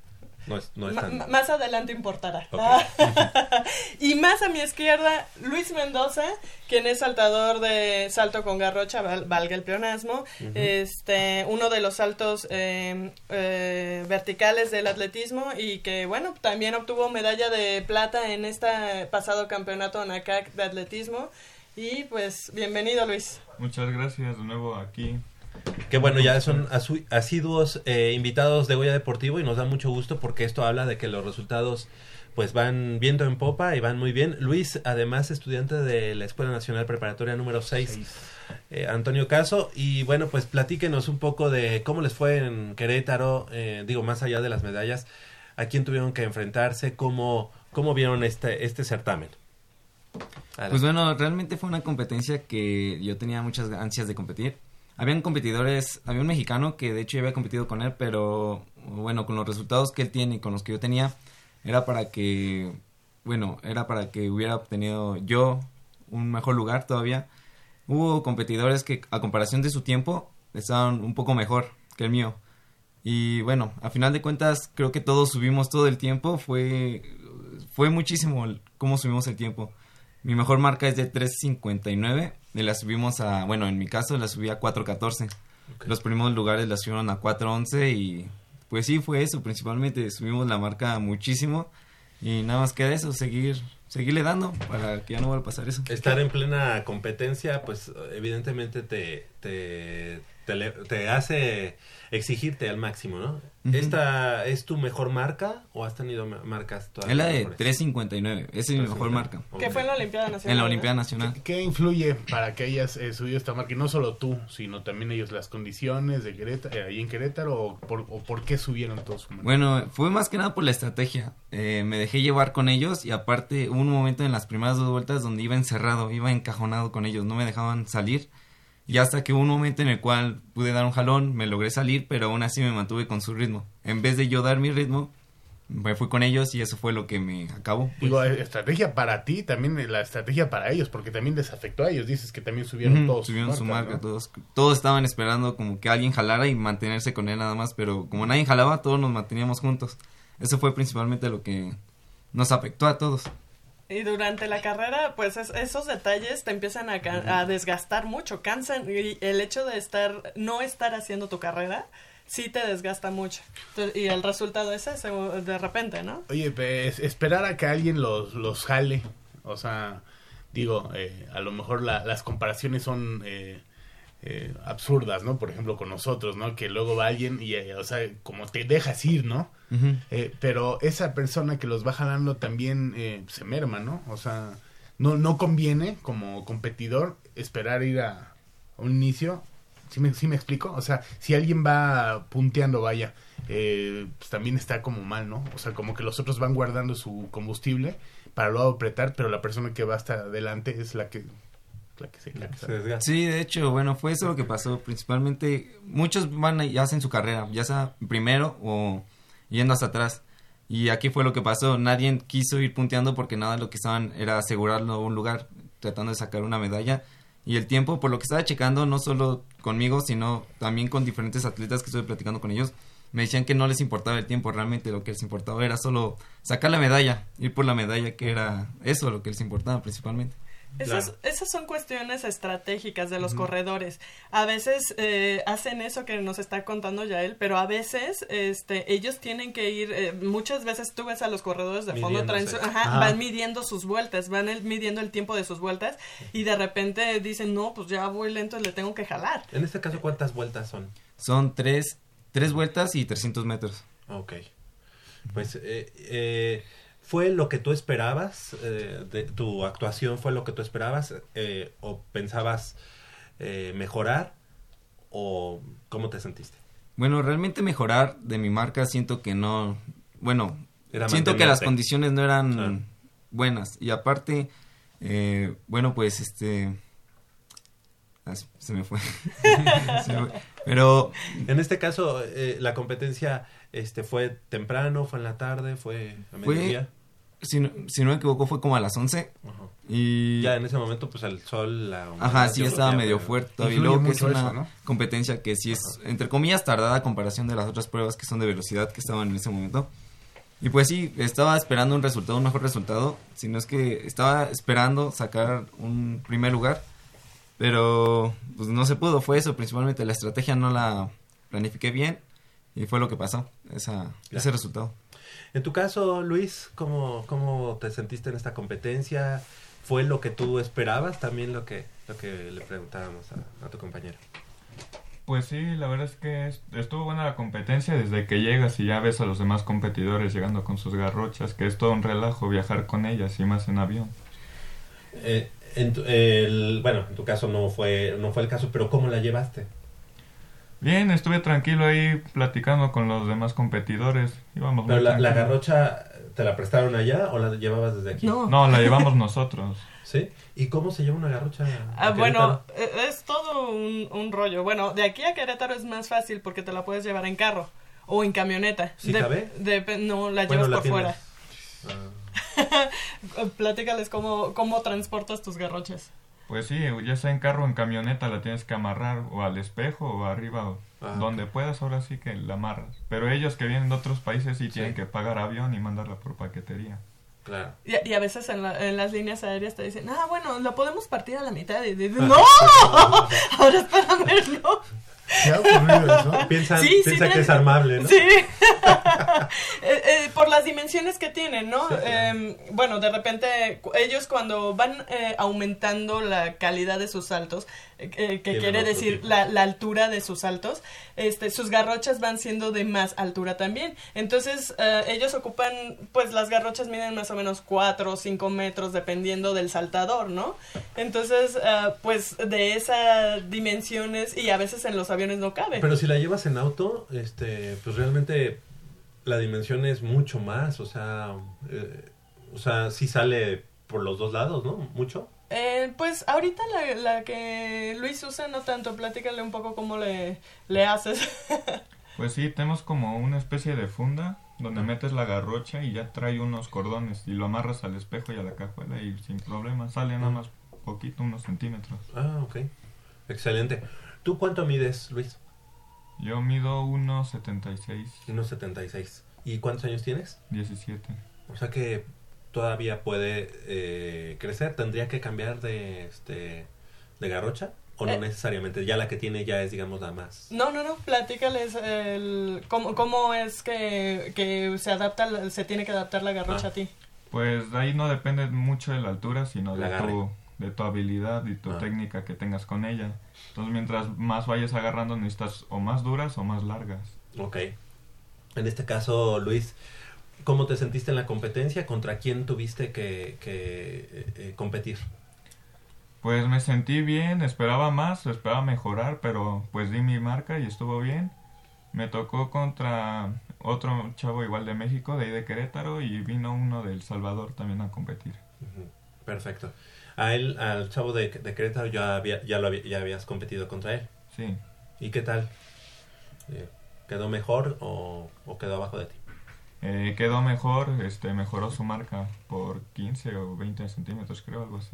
No es, no es Ma- tan... ma- más adelante importará. Ok. y más a mi izquierda, Luis Mendoza, quien es saltador de salto con garrocha, val- valga el pleonasmo, este, uno de los saltos eh, eh, verticales del atletismo y que, bueno, también obtuvo medalla de plata en este pasado campeonato NACAC de atletismo. Y pues, bienvenido Luis. Muchas gracias de nuevo aquí. Que bueno, ya son asiduos eh, invitados de Goya Deportivo y nos da mucho gusto porque esto habla de que los resultados pues van viento en popa y van muy bien. Luis, además estudiante de la Escuela Nacional Preparatoria número 6, eh, Antonio Caso, y bueno, pues platíquenos un poco de cómo les fue en Querétaro, eh, digo, más allá de las medallas, a quién tuvieron que enfrentarse, cómo, ¿Cómo vieron este, este certamen? Pues bueno, realmente fue una competencia que yo tenía muchas ansias de competir. Habían competidores, había un mexicano que de hecho yo había competido con él, pero bueno, con los resultados que él tiene y con los que yo tenía, era para que, bueno, era para que hubiera obtenido yo un mejor lugar todavía. Hubo competidores que a comparación de su tiempo estaban un poco mejor que el mío. Y bueno, a final de cuentas creo que todos subimos todo el tiempo, fue fue muchísimo cómo subimos el tiempo. Mi mejor marca es de 3.59 y la subimos a, bueno, en mi caso la subí a 4.14. Los primeros lugares la subieron a 4.11 y pues sí, fue eso, principalmente subimos la marca muchísimo y nada más queda eso, seguir, seguirle dando para que ya no vuelva a pasar eso. Estar en plena competencia, pues evidentemente te, te, te, le- te hace exigirte al máximo, ¿no? ¿Esta es tu mejor marca o has tenido ma- marcas todavía Es la de mejores? 3.59, esa es mi mejor marca. Que fue en la Olimpiada Nacional. En la. Olimpiada Nacional. ¿Qué influye para que hayas eh, subido esta marca? Y no solo tú, sino también ellos, las condiciones de Querétaro, eh, ahí en Querétaro, o por, o por qué subieron todos su marca. Bueno, fue más que nada por la estrategia. Eh, me dejé llevar con ellos y aparte hubo un momento en las primeras dos vueltas donde iba encerrado, iba encajonado con ellos, no me dejaban salir. Y hasta que hubo un momento en el cual pude dar un jalón, me logré salir, pero aún así me mantuve con su ritmo. En vez de yo dar mi ritmo, me fui con ellos y eso fue lo que me acabó. Digo, eh, estrategia para ti, también eh, la estrategia para ellos, porque también les afectó a ellos. Dices que también subieron todos. subieron su marca, ¿no? todos, todos estaban esperando como que alguien jalara y mantenerse con él nada más, pero como nadie jalaba, todos nos manteníamos juntos. Eso fue principalmente lo que nos afectó a todos. Y durante la carrera, pues es- esos detalles te empiezan a, a desgastar mucho, cansan. Y el hecho de estar, no estar haciendo tu carrera, sí te desgasta mucho. Entonces, y el resultado es ese, de repente, ¿no? Oye, pues, esperar a que alguien los, los jale, o sea, digo, eh, a lo mejor la- las comparaciones son eh, eh, absurdas, ¿no? Por ejemplo, con nosotros, ¿no? Que luego va alguien y, eh, o sea, como te dejas ir, ¿no? Eh, pero esa persona que los va jalando también eh, se merma, ¿no? O sea, no, no conviene como competidor esperar ir a, a un inicio. ¿Sí me, sí me explico? O sea, si alguien va punteando, vaya, pues también está como mal, ¿no? O sea, como que los otros van guardando su combustible para luego apretar, pero la persona que va hasta adelante es la que, la que se cansa. Sí, de hecho, bueno, fue eso lo que pasó. Principalmente, muchos van y hacen su carrera, ya sea primero o yendo hasta atrás. Y aquí fue lo que pasó. Nadie quiso ir punteando porque nada lo que estaban era asegurarlo un lugar, tratando de sacar una medalla. Y el tiempo, por lo que estaba checando, no solo conmigo, sino también con diferentes atletas que estuve platicando con ellos, me decían que no les importaba el tiempo, realmente lo que les importaba era solo sacar la medalla, ir por la medalla, que era eso lo que les importaba principalmente. Esas, esas son cuestiones estratégicas de los corredores. A veces eh, hacen eso que nos está contando Yael, pero a veces este, ellos tienen que ir, eh, muchas veces tú ves a los corredores de fondo, traen su- ajá, Ajá. van midiendo sus vueltas, van el- midiendo el tiempo de sus vueltas y de repente dicen, no, pues ya voy lento y le tengo que jalar. En este caso, ¿cuántas vueltas son? Son tres, tres vueltas y 300 metros. Ok. Pues, eh, eh, ¿fue lo que tú esperabas? Eh, de, ¿Tu actuación fue lo que tú esperabas? Eh, ¿O pensabas eh, mejorar? ¿O cómo te sentiste? Bueno, realmente mejorar de mi marca siento que no, bueno, Era siento que las condiciones no eran buenas y aparte, eh, bueno, pues este, ah, se- me fue. Se me fue. Pero En este caso, eh, la competencia este, fue temprano, fue en la tarde, fue a fue, mediodía. si no, si no me equivoco, fue como a las 11 Ajá. y... Ya en ese momento, pues el sol, la Ajá, sí, estaba medio fuerte todavía. Y luego que es una eso, ¿no? competencia que sí es, entre comillas, tardada a comparación de las otras pruebas que son de velocidad que estaban en ese momento. Y pues sí, estaba esperando un resultado, un mejor resultado. Si no es que estaba esperando sacar un primer lugar. Pero pues no se pudo, fue eso. Principalmente la estrategia no la planifiqué bien. Y fue lo que pasó, esa, ese resultado. En tu caso, Luis, ¿cómo, ¿cómo te sentiste en esta competencia? ¿Fue lo que tú esperabas? También lo que, lo que le preguntábamos a, a tu compañero. Pues sí, la verdad es que es- estuvo buena la competencia desde que llegas y ya ves a los demás competidores llegando con sus garrochas, que es todo un relajo viajar con ellas y más en avión. Eh, en tu- el- bueno, en tu caso no fue, no fue el caso, pero ¿cómo la llevaste? Bien, estuve tranquilo ahí platicando con los demás competidores. Íbamos Pero muy la, garrocha ¿Te la prestaron allá o la llevabas desde aquí? No. No, la llevamos nosotros. ¿Sí? ¿Y cómo se lleva una garrocha? a Ah, bueno, eh, es todo un, un rollo. Bueno, de aquí a Querétaro es más fácil porque te la puedes llevar en carro o en camioneta. ¿Sí De- cabe? de- no, la Bueno, llevas la por tienes. fuera. Ah, Platícales cómo, cómo transportas tus garroches. Pues sí, ya sea en carro o en camioneta la tienes que amarrar o al espejo o arriba o Ah, donde puedas, ahora sí que la amarras. Pero ellos que vienen de otros países sí, tienen que pagar avión y mandarla por paquetería. claro. Y, y a veces en, la- en las líneas aéreas te dicen, ah, bueno, lo podemos partir a la mitad. Y dices, ¡No! Ahora espérame, no. ¿Te ha ocurrido eso? Piensan, Sí, sí, piensa que es armable, ¿no? Sí. Eh, eh, por las dimensiones que tienen, ¿no? Sí. Eh, bueno, de repente ellos cuando van eh, aumentando la calidad de sus saltos, que quiere decir la, la altura de sus saltos, este, sus garrochas van siendo de más altura también. Entonces eh, ellos ocupan, pues las garrochas miden más o menos 4 o 5 metros dependiendo del saltador, ¿no? Entonces, eh, pues de esas dimensiones y a veces en los aviones no cabe. Pero si la llevas en auto, este, pues realmente la dimensión es mucho más, o sea, eh, o sea, sí sale por los dos lados, ¿no? Mucho. Eh, pues ahorita la, la que Luis usa no tanto, platícale un poco cómo le, le haces. Pues sí, tenemos como una especie de funda donde metes la garrocha y ya trae unos cordones y lo amarras al espejo y a la cajuela y sin problema sale nada más poquito, unos centímetros. Ah, ok. Excelente. ¿Tú cuánto mides, Luis? Yo mido 1,76, 1.76. ¿Y cuántos años tienes? 17. O sea que todavía puede eh, crecer. ¿Tendría que cambiar de, este, de garrocha? ¿O no Eh. necesariamente? Ya la que tiene ya es, digamos, la más... No, no, no, platícales el, cómo, cómo es que, que se adapta, la- se tiene que adaptar la garrocha Ah. a ti. Pues de ahí no depende mucho de la altura, sino de agarre. tu, de tu habilidad y tu Ah. técnica que tengas con ella. Entonces mientras más vayas agarrando necesitas o más duras o más largas. Ok. En este caso, Luis, ¿cómo te sentiste en la competencia? ¿Contra quién tuviste que, que, eh, eh, competir? Pues me sentí bien, esperaba más, esperaba mejorar, pero pues di mi marca y estuvo bien. Me tocó contra otro chavo igual de México, de ahí de Querétaro, y vino uno de El Salvador también a competir. Perfecto. A él, al chavo de, de Querétaro, ya, había, ya, lo había- ya habías competido contra él. Sí, ¿Y qué tal? Eh, ¿Quedó mejor o, o quedó abajo de ti? Eh, quedó mejor, este, mejoró su marca por 15 o 20 centímetros, creo, algo así.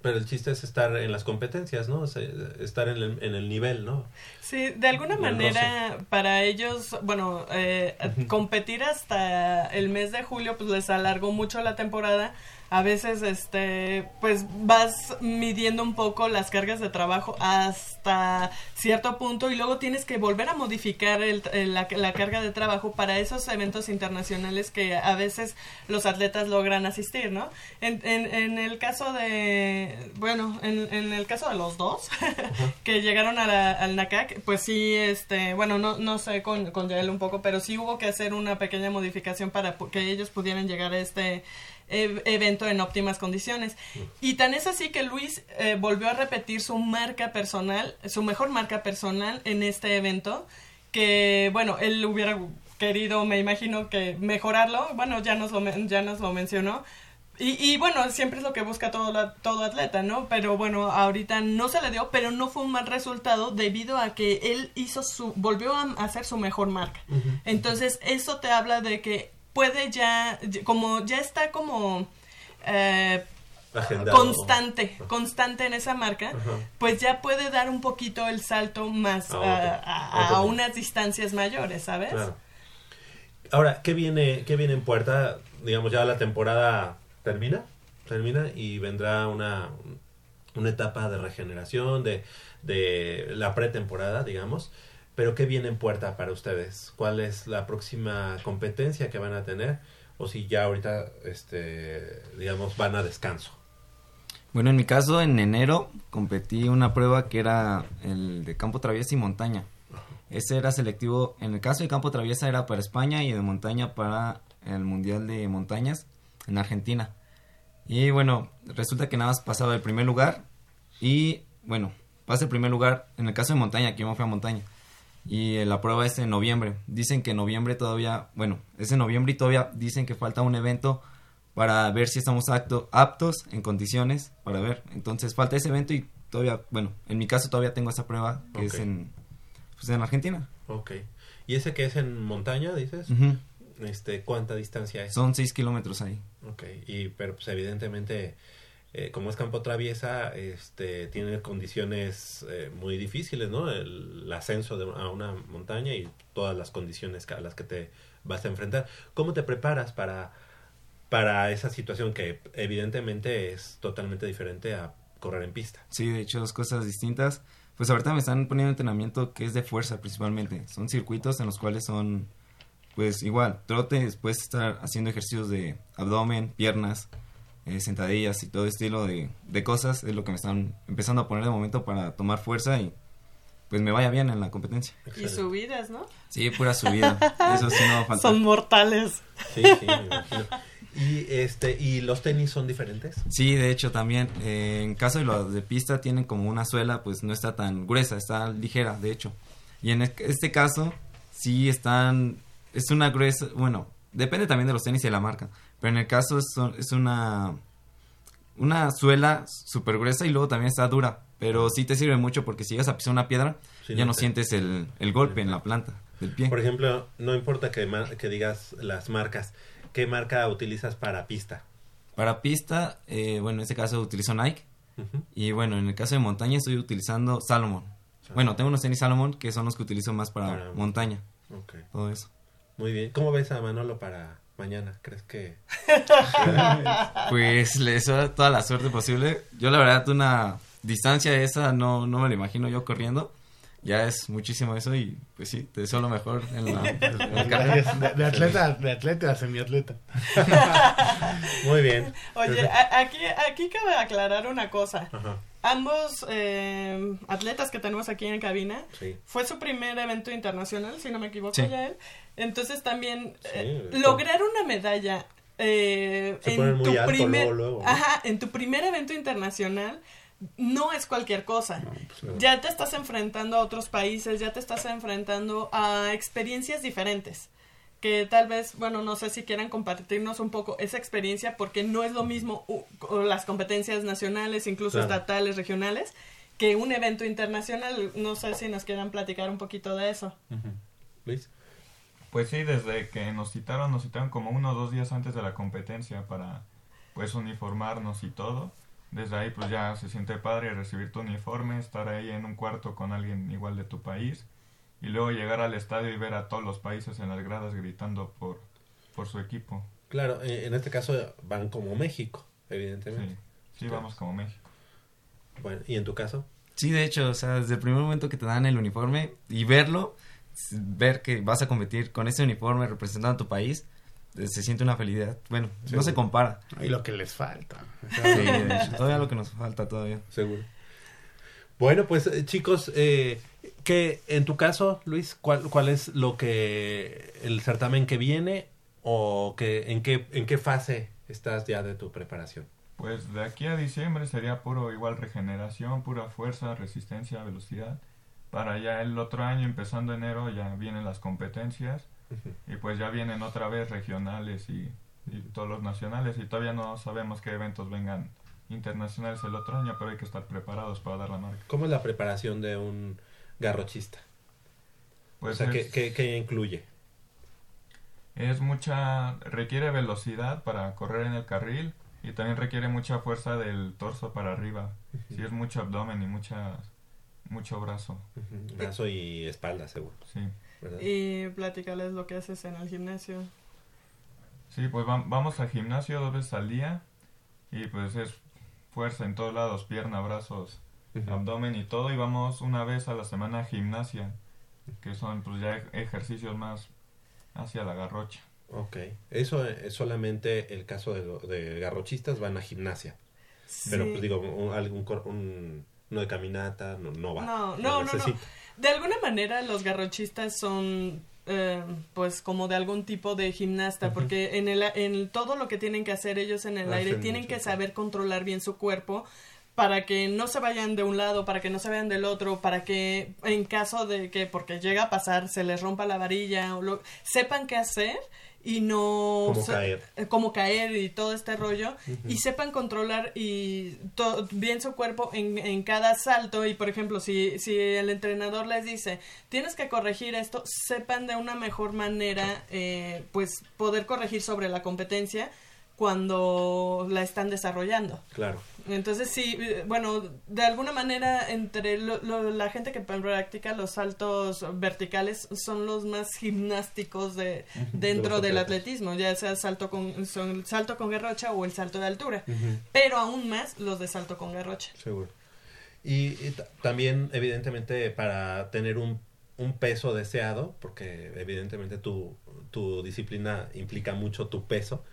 Pero el chiste es estar en las competencias, ¿no? O sea, estar en el, en el nivel, ¿no? Sí, de alguna El manera para ellos, bueno, eh, competir hasta el mes de julio pues les alargó mucho la temporada. A veces, este, pues vas midiendo un poco las cargas de trabajo hasta cierto punto y luego tienes que volver a modificar el- el- la, la carga de trabajo para esos eventos internacionales que a veces los atletas logran asistir, ¿no? En, en, en el caso de, bueno, en, en el caso de los dos que llegaron a la- al NACAC, pues sí, este, bueno, no, no sé con, con Yael un poco, pero sí hubo que hacer una pequeña modificación para que ellos pudieran llegar a este e- evento en óptimas condiciones. Y tan es así que Luis eh, volvió a repetir su marca personal, su mejor marca personal en este evento, que bueno, él hubiera querido, me imagino que mejorarlo, bueno, ya nos lo, ya nos lo mencionó. Y, y bueno, siempre es lo que busca todo, todo atleta, ¿no? Pero bueno, ahorita no se le dio, pero no fue un mal resultado debido a que él hizo su, volvió a hacer su mejor marca. Entonces, eso te habla de que puede ya, como ya está como eh, Agendado. constante, constante en esa marca, Ajá. pues ya puede dar un poquito el salto más A a, unas distancias mayores, ¿sabes? Claro. Ahora, ¿qué viene, ¿qué viene en puerta? Digamos, ya la temporada termina, termina y vendrá una, una etapa de regeneración, de, de la pretemporada, digamos. Pero ¿qué viene en puerta para ustedes? ¿Cuál es la próxima competencia que van a tener? O si ya ahorita, este, digamos, van a descanso. Bueno, en mi caso, en enero competí una prueba que era el de campo traviesa y montaña. Ese era selectivo, en el caso de campo traviesa era para España y de montaña para el Mundial de Montañas en Argentina. Y bueno, resulta que nada más pasaba el primer lugar y bueno, pasa el primer lugar en el caso de montaña, que yo me fui a montaña. Y la prueba es en noviembre. Dicen que en noviembre todavía, bueno, es en noviembre y todavía dicen que falta un evento para ver si estamos acto, aptos en condiciones para ver. Entonces falta ese evento y todavía, bueno, en mi caso todavía tengo esa prueba que es en, pues en Argentina. Ok. ¿Y ese que es en montaña, dices? Este, ¿cuánta distancia es? Son seis kilómetros ahí. Ok, y pero pues evidentemente eh, como es campo traviesa, este tiene condiciones eh, muy difíciles, ¿no? El, ascenso de, a una montaña y todas las condiciones a las que te vas a enfrentar. ¿Cómo te preparas para para esa situación que evidentemente es totalmente diferente a correr en pista? Sí, de hecho, dos cosas distintas. Pues ahorita me están poniendo entrenamiento que es de fuerza principalmente. Son circuitos en los cuales son, pues igual, trote, después estar haciendo ejercicios de abdomen, piernas, eh, sentadillas y todo estilo de, de cosas. Es lo que me están empezando a poner de momento para tomar fuerza y pues me vaya bien en la competencia. Y subidas, ¿no? Sí, pura subida. Eso sí no va a faltar. Son mortales. Sí, sí, me imagino. Y este y los tenis son diferentes? Sí, de hecho también, eh, en caso de los de pista tienen como una suela, pues no está tan gruesa, está ligera, de hecho. Y en es- este caso sí están, es una gruesa, bueno, depende también de los tenis y de la marca, pero en el caso es, es una, una suela súper gruesa y luego también está dura, pero sí te sirve mucho porque si llegas a pisar una piedra, Sí, ya no no te- sientes el, el golpe en la planta del pie. Por ejemplo, no importa que, que digas las marcas, ¿qué marca utilizas para pista? Para pista, eh, bueno, en este caso utilizo Nike. Y bueno, en el caso de montaña estoy utilizando Salomon. Bueno, tengo unos tenis Salomon que son los que utilizo más para, Para- montaña. Ok. Todo eso. Muy bien. ¿Cómo ves a Manolo para mañana? ¿Crees que...? Pues le deseo toda la suerte posible. Yo la verdad una distancia esa no, no me lo imagino yo corriendo. Ya es muchísimo eso y pues sí, te deseo lo mejor en la, en la. De, de atleta, de atleta a semiatleta. Muy bien. Oye, a- aquí, aquí cabe aclarar una cosa. Ajá. Ambos eh, atletas que tenemos aquí en cabina, Sí. fue su primer evento internacional, si no me equivoco, Sí. ya él. Entonces también eh, lograr una medalla eh, en tu primer, luego, luego, ¿no? ajá, en tu primer evento internacional no es cualquier cosa. pues, no. Ya te estás enfrentando a otros países, ya te estás enfrentando a experiencias diferentes. Que tal vez, bueno, no sé si quieran compartirnos un poco esa experiencia, porque no es lo mismo uh, las competencias nacionales, incluso Claro. estatales, regionales, que un evento internacional. No sé si nos quieran platicar un poquito de eso. Luis. Pues sí, desde que nos citaron, nos citaron como uno o dos días antes de la competencia para pues uniformarnos y todo. Desde ahí pues ya se siente padre recibir tu uniforme, estar ahí en un cuarto con alguien igual de tu país y luego llegar al estadio y ver a todos los países en las gradas gritando por, por su equipo. Claro, eh, en este caso van como México, evidentemente. Sí, sí, vamos como México. Bueno, ¿y en tu caso? Sí, de hecho, o sea, desde el primer momento que te dan el uniforme y verlo, ver que vas a competir con ese uniforme representando a tu país, eh, se siente una felicidad. Bueno, no se compara. Y lo que les falta. Sí, de hecho, todavía lo que nos falta todavía. Seguro. Bueno, pues eh, chicos, eh, que en tu caso, Luis, ¿cuál, ¿cuál es lo que el certamen que viene o que en qué en qué fase estás ya de tu preparación? Pues de aquí a diciembre sería puro igual regeneración, pura fuerza, resistencia, velocidad. Para ya el otro año, empezando enero, ya vienen las competencias y pues ya vienen otra vez regionales y, y todos los nacionales y todavía no sabemos qué eventos vengan internacionales el otro año, pero hay que estar preparados para dar la marca. ¿Cómo es la preparación de un garrochista? Pues o sea, ¿qué, es- qué- qué incluye? Es mucha, requiere velocidad para correr en el carril y también requiere mucha fuerza del torso para arriba. Si es mucho abdomen y mucha, mucho brazo. Brazo y espalda, seguro. Sí. ¿verdad? Y platicarles lo que haces en el gimnasio. Sí, pues va- vamos al gimnasio dos veces al día y pues es fuerza en todos lados, pierna, brazos, Abdomen y todo y vamos una vez a la semana a gimnasia, que son pues ya ej- ejercicios más hacia la garrocha. Ok, eso es solamente el caso de, lo- de garrochistas, van a gimnasia. Pero pues digo, un, algún cor- un- uno de caminata no, no va. No, no, no. De alguna manera los garrochistas son eh, pues como de algún tipo de gimnasta, porque en, el, en todo lo que tienen que hacer ellos en el Hacen aire tienen que saber controlar bien su cuerpo para que no se vayan de un lado, para que no se vayan del otro, para que en caso de que, porque llega a pasar, se les rompa la varilla, o lo, sepan qué hacer y no Cómo se- caer. eh, cómo caer y todo este rollo y sepan controlar y to- bien su cuerpo en, en cada salto y por ejemplo si, si el entrenador les dice tienes que corregir esto sepan de una mejor manera eh, pues poder corregir sobre la competencia cuando la están desarrollando Claro. entonces sí, eh, bueno, de alguna manera entre lo- lo- la gente que practica los saltos verticales son los más gimnásticos de dentro del atletismo, ya sea salto con son- salto con garrocha o el salto de altura, pero aún más los de salto con garrocha. Seguro. Y, y ta- también, evidentemente, para tener un, un peso deseado, porque evidentemente tu, tu disciplina implica mucho tu peso,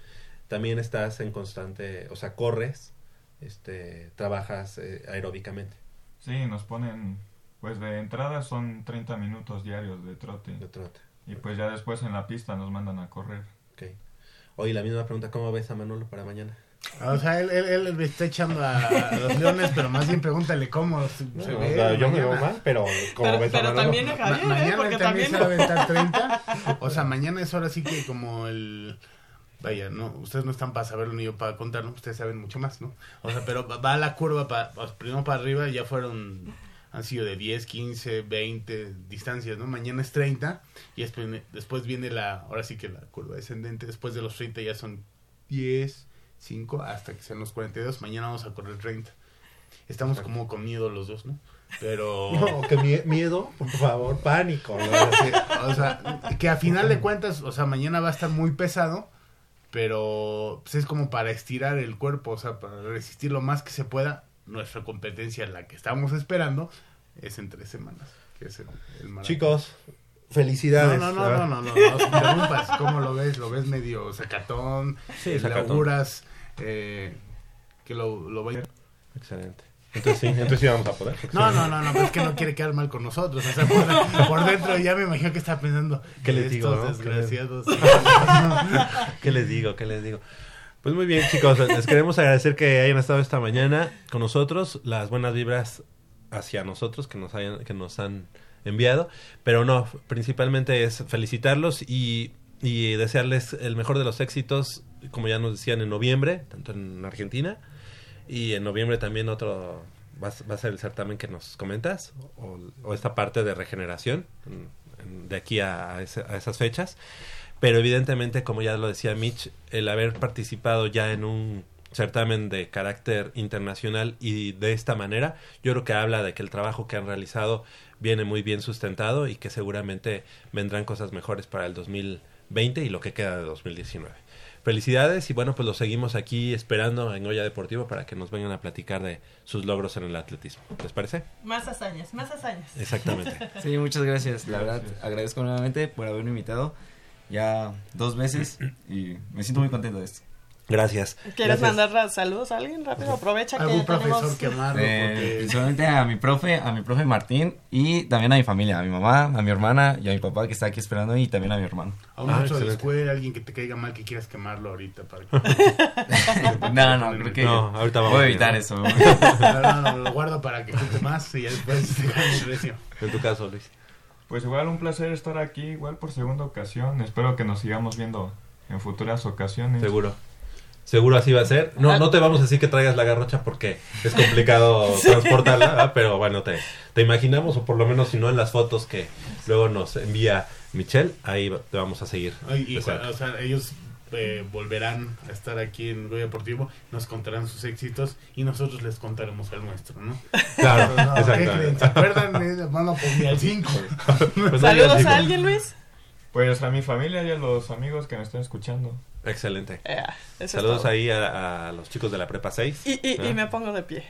también estás en constante, o sea, corres, este, trabajas eh, aeróbicamente. Sí, nos ponen, pues de entrada son 30 minutos diarios de trote. De trote. Y pues ya después en la pista nos mandan a correr. Ok. Oye, la misma pregunta, ¿cómo ves a Manolo para mañana? O sea, él, él, él me está echando a, a los leones, pero más bien pregúntale cómo se, No, ve. o sea, yo me veo mal, pero ¿cómo Pero- ves a pero Manolo? también es Javier, Ma- ¿eh? mañana Porque también también- se va a aventar 30. O sea, mañana es ahora sí que como el... Vaya, no, ustedes no están para saberlo ni yo para contarlo, ustedes saben mucho más, ¿no? O sea, pero va la curva para, primero para arriba, ya fueron, han sido de 10, 15, 20 distancias, ¿no? Mañana es 30 y después, después viene la, ahora sí que la curva descendente, después de los 30 ya son 10, 5, hasta que sean los 42, mañana vamos a correr 30. Estamos como con miedo los dos, ¿no? Pero... No, que mie- miedo, por favor, pánico. ¿no? o sea, que a final de cuentas, o sea, mañana va a estar muy pesado, pero pues, es como para estirar el cuerpo, o sea, para resistir lo más que se pueda. Nuestra competencia, la que estamos esperando, es en tres semanas. Que es el, el. Chicos, felicidades. No, no, no, no, no, no, no, no, interrumpas. ¿Cómo lo ves? ¿Lo ves medio sacatón? Sí, ¿Le sacatón. auguras, eh, que lo, lo vaya... Excelente. Entonces sí, entonces sí vamos a poder. No, no, no, no, pero es que no quiere quedar mal con nosotros. O sea, por, por dentro ya me imagino que está pensando. ¿Qué les digo, Estos no? desgraciados. ¿Qué les digo? ¿Qué les digo? Pues muy bien, chicos, les queremos agradecer que hayan estado esta mañana con nosotros, las buenas vibras hacia nosotros que nos hayan que nos han enviado, pero no, principalmente es felicitarlos y, y desearles el mejor de los éxitos, como ya nos decían en noviembre, tanto en Argentina y en noviembre también otro va, va a ser el certamen que nos comentas o, esta parte de regeneración en- en- de aquí a ese- a esas fechas. Pero evidentemente como ya lo decía Mitch el haber participado ya en un certamen de carácter internacional y de esta manera yo creo que habla de que el trabajo que han realizado viene muy bien sustentado y que seguramente vendrán cosas mejores para el 2020 y lo que queda de 2019 Felicidades y bueno, pues los seguimos aquí esperando en Goya Deportivo para que nos vengan a platicar de sus logros en el atletismo. ¿Les parece? Más hazañas, más hazañas. Exactamente. Sí, muchas gracias. La verdad, agradezco nuevamente por haberme invitado ya dos veces y me siento muy contento de esto. Gracias. ¿Quieres Gracias. mandar saludos a alguien rápido? Aprovecha que Algún tenemos... profesor que amarlo, Eh, porque... principalmente a mi profe, a mi profe Martín y también a mi familia, a mi mamá, a mi hermana y a mi papá que está aquí esperando y también a mi hermano. A un Ah, de la escuela, alguien que te caiga mal, que quieras quemarlo ahorita. Para que... No, no, creo que No, ahorita vamos voy a evitar eso. No, no, no, lo guardo para que junte más y ya después te gane el precio. En tu caso, Luis. Pues igual un placer estar aquí, igual por segunda ocasión. Espero que nos sigamos viendo en futuras ocasiones. Seguro. Seguro así va a ser. No, no te vamos a decir que traigas la garrocha porque es complicado transportarla, ¿verdad? pero bueno, te, te imaginamos, o por lo menos si no en las fotos que luego nos envía Michelle, ahí te vamos a seguir. Ay, y, o sea, ellos eh, volverán a estar aquí en Goya Deportivo, nos contarán sus éxitos y nosotros les contaremos el nuestro, ¿no? Claro, No. ¿Se acuerdan? Eh, Bueno, pues al 5. Pues ¿Saludos a alguien, Luis? Pues a mi familia y a los amigos que me están escuchando. Excelente. Es Saludos ahí a, a los chicos de la prepa 6. Y, y, y me pongo de pie.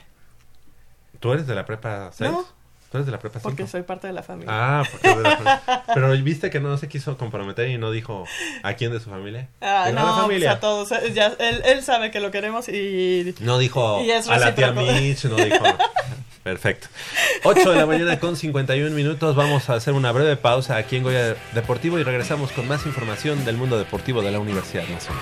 ¿Tú eres de la prepa 6? No. ¿Tú eres de la prepa 5? Porque soy parte de la familia. Ah, porque de la prepa. Pero viste que no se quiso comprometer y no dijo a quién de su familia. Ah, Dijo, a la no, pues familia. a todos. eh, Ya, él, él sabe que lo queremos y... No dijo Y es a la tía. Mitch, no dijo. Perfecto. 8 de la mañana con 51 minutos. Vamos a hacer una breve pausa aquí en Goya Deportivo y regresamos con más información del mundo deportivo de la Universidad Nacional.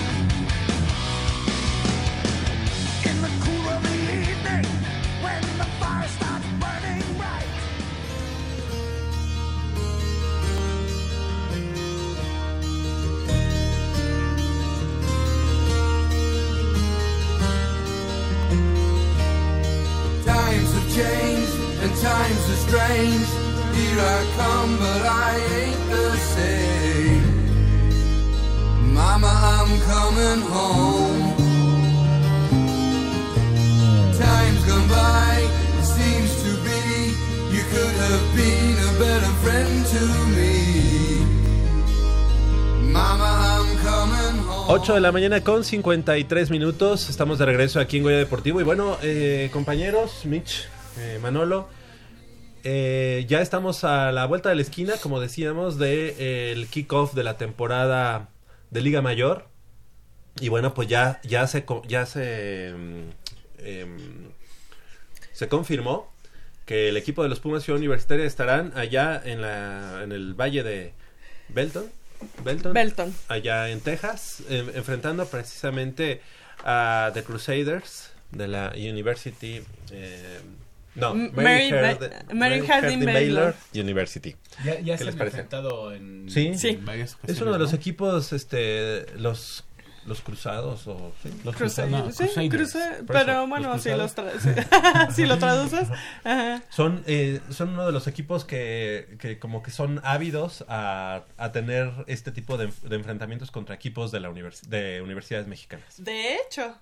But I ain't the same. Mama, I'm coming home. Time's gone by, it seems to be. You could have been a better friend to me. Mama, I'm coming home. 8 de la mañana con 53 minutos. Estamos de regreso aquí en Goya Deportivo. Y bueno, eh, compañeros, Mitch, eh, Manolo, eh, ya estamos a la vuelta de la esquina, como decíamos, del de, el kickoff de la temporada de Liga Mayor. Y bueno, pues ya, ya se, ya se, mm, em, se confirmó que el equipo de los Pumas Ciudad Universitaria estarán allá en, la, en el valle de Belton. Belton. Belton. Allá en Texas, em, enfrentando precisamente a The Crusaders de la University. No, Mary, Mary Harding Baylor. University. Ya, ya ¿Qué se les han parece? en, Sí, en varias es uno de los ¿no? equipos, este, los los cruzados o sí, los Cruza- cruzados. sí, cruza- pero bueno, si, los si- si lo traduces, ajá. Son, eh, son uno de los equipos que, que como que son ávidos a, a tener este tipo de, de enfrentamientos contra equipos de la univers- de universidades mexicanas. De hecho.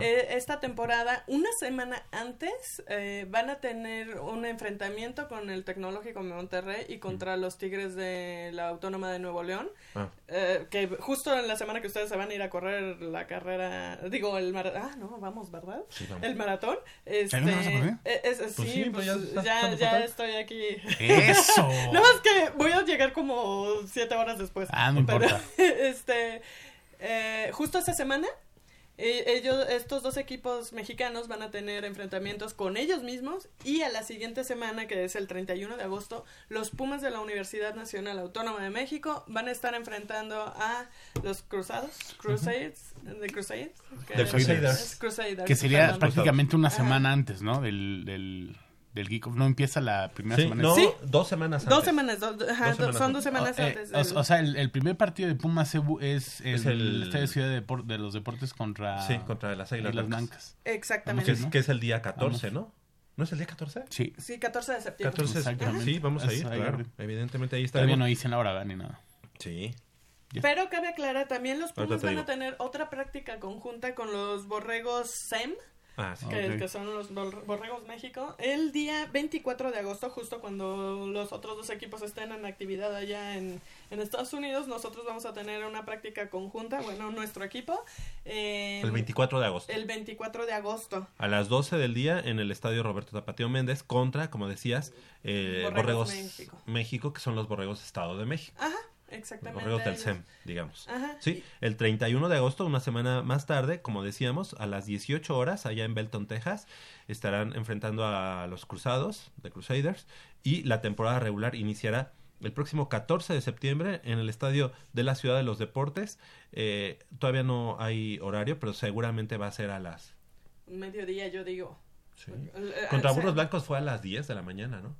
Eh, esta temporada, una semana antes, eh, van a tener un enfrentamiento con el Tecnológico de Monterrey y contra los Tigres de la Autónoma de Nuevo León. Ah. Eh, que justo en la semana que ustedes se van a ir a correr la carrera, digo, el maratón. Ah, no, vamos, ¿verdad? Sí, vamos. El maratón. Este, ¿Ya no vas a correr? eh, es- Pues sí, sí, pues pues ya estás ya, estoy aquí. ¡Eso! no, es que voy a llegar como siete horas después. Ah, no Pero, importa. este, eh, justo esta semana, ellos, estos dos equipos mexicanos van a tener enfrentamientos con ellos mismos y a la siguiente semana, que es el 31 de agosto, los Pumas de la Universidad Nacional Autónoma de México van a estar enfrentando a los Cruzados, Crusades, de Crusades, que Crusaders. Crusaders, Que sería perdón. prácticamente una Ajá. semana antes, ¿no? Del, del, del kickoff. No empieza la primera Sí, semana. no, Sí. dos semanas antes. Dos semanas, dos- ajá, Dos semanas son dos semanas Eh, antes. o, del- o sea, el, el primer partido de Pumas Cebu es el, Es el- Estadio Ciudad de, Depor- de los Deportes contra, Sí, contra las Águilas Blancas. Blancas. Que Exactamente. es, que es el día 14, ¿no? ¿No es el día 14? Sí. Sí, 14 de septiembre. 14 Exactamente. Sí, vamos a ir, ahí, claro. ahí. Evidentemente ahí Todavía estaremos. no dicen la hora ni nada. Sí. Pero cabe aclarar, también los Pumas van digo. a tener otra práctica conjunta con los borregos SEM, Ah, sí. que, son los bor- borregos México, el día 24 de agosto, justo cuando los otros dos equipos estén en actividad allá en, en Estados Unidos, nosotros vamos a tener una práctica conjunta, bueno, nuestro equipo. eh, El 24 de agosto. El 24 de agosto. A las 12 del día en el estadio Roberto Tapateo Méndez contra, como decías, eh, Borregos Borregos México. México. que son los Borregos Estado de México. Ajá, Los exactamente. Borregos del ellos. SEM, digamos. Ajá. Sí, el 31 de agosto, una semana más tarde, como decíamos, a las 18 horas, allá en Belton, Texas, estarán enfrentando a los Cruzados, de Crusaders, y la temporada regular iniciará el próximo 14 de septiembre en el estadio de la Ciudad de los Deportes. Eh, todavía no hay horario, pero seguramente va a ser a las... Mediodía, yo digo. Sí. Eh, Contra o sea, Burros Blancos fue a las 10 de la mañana, ¿no?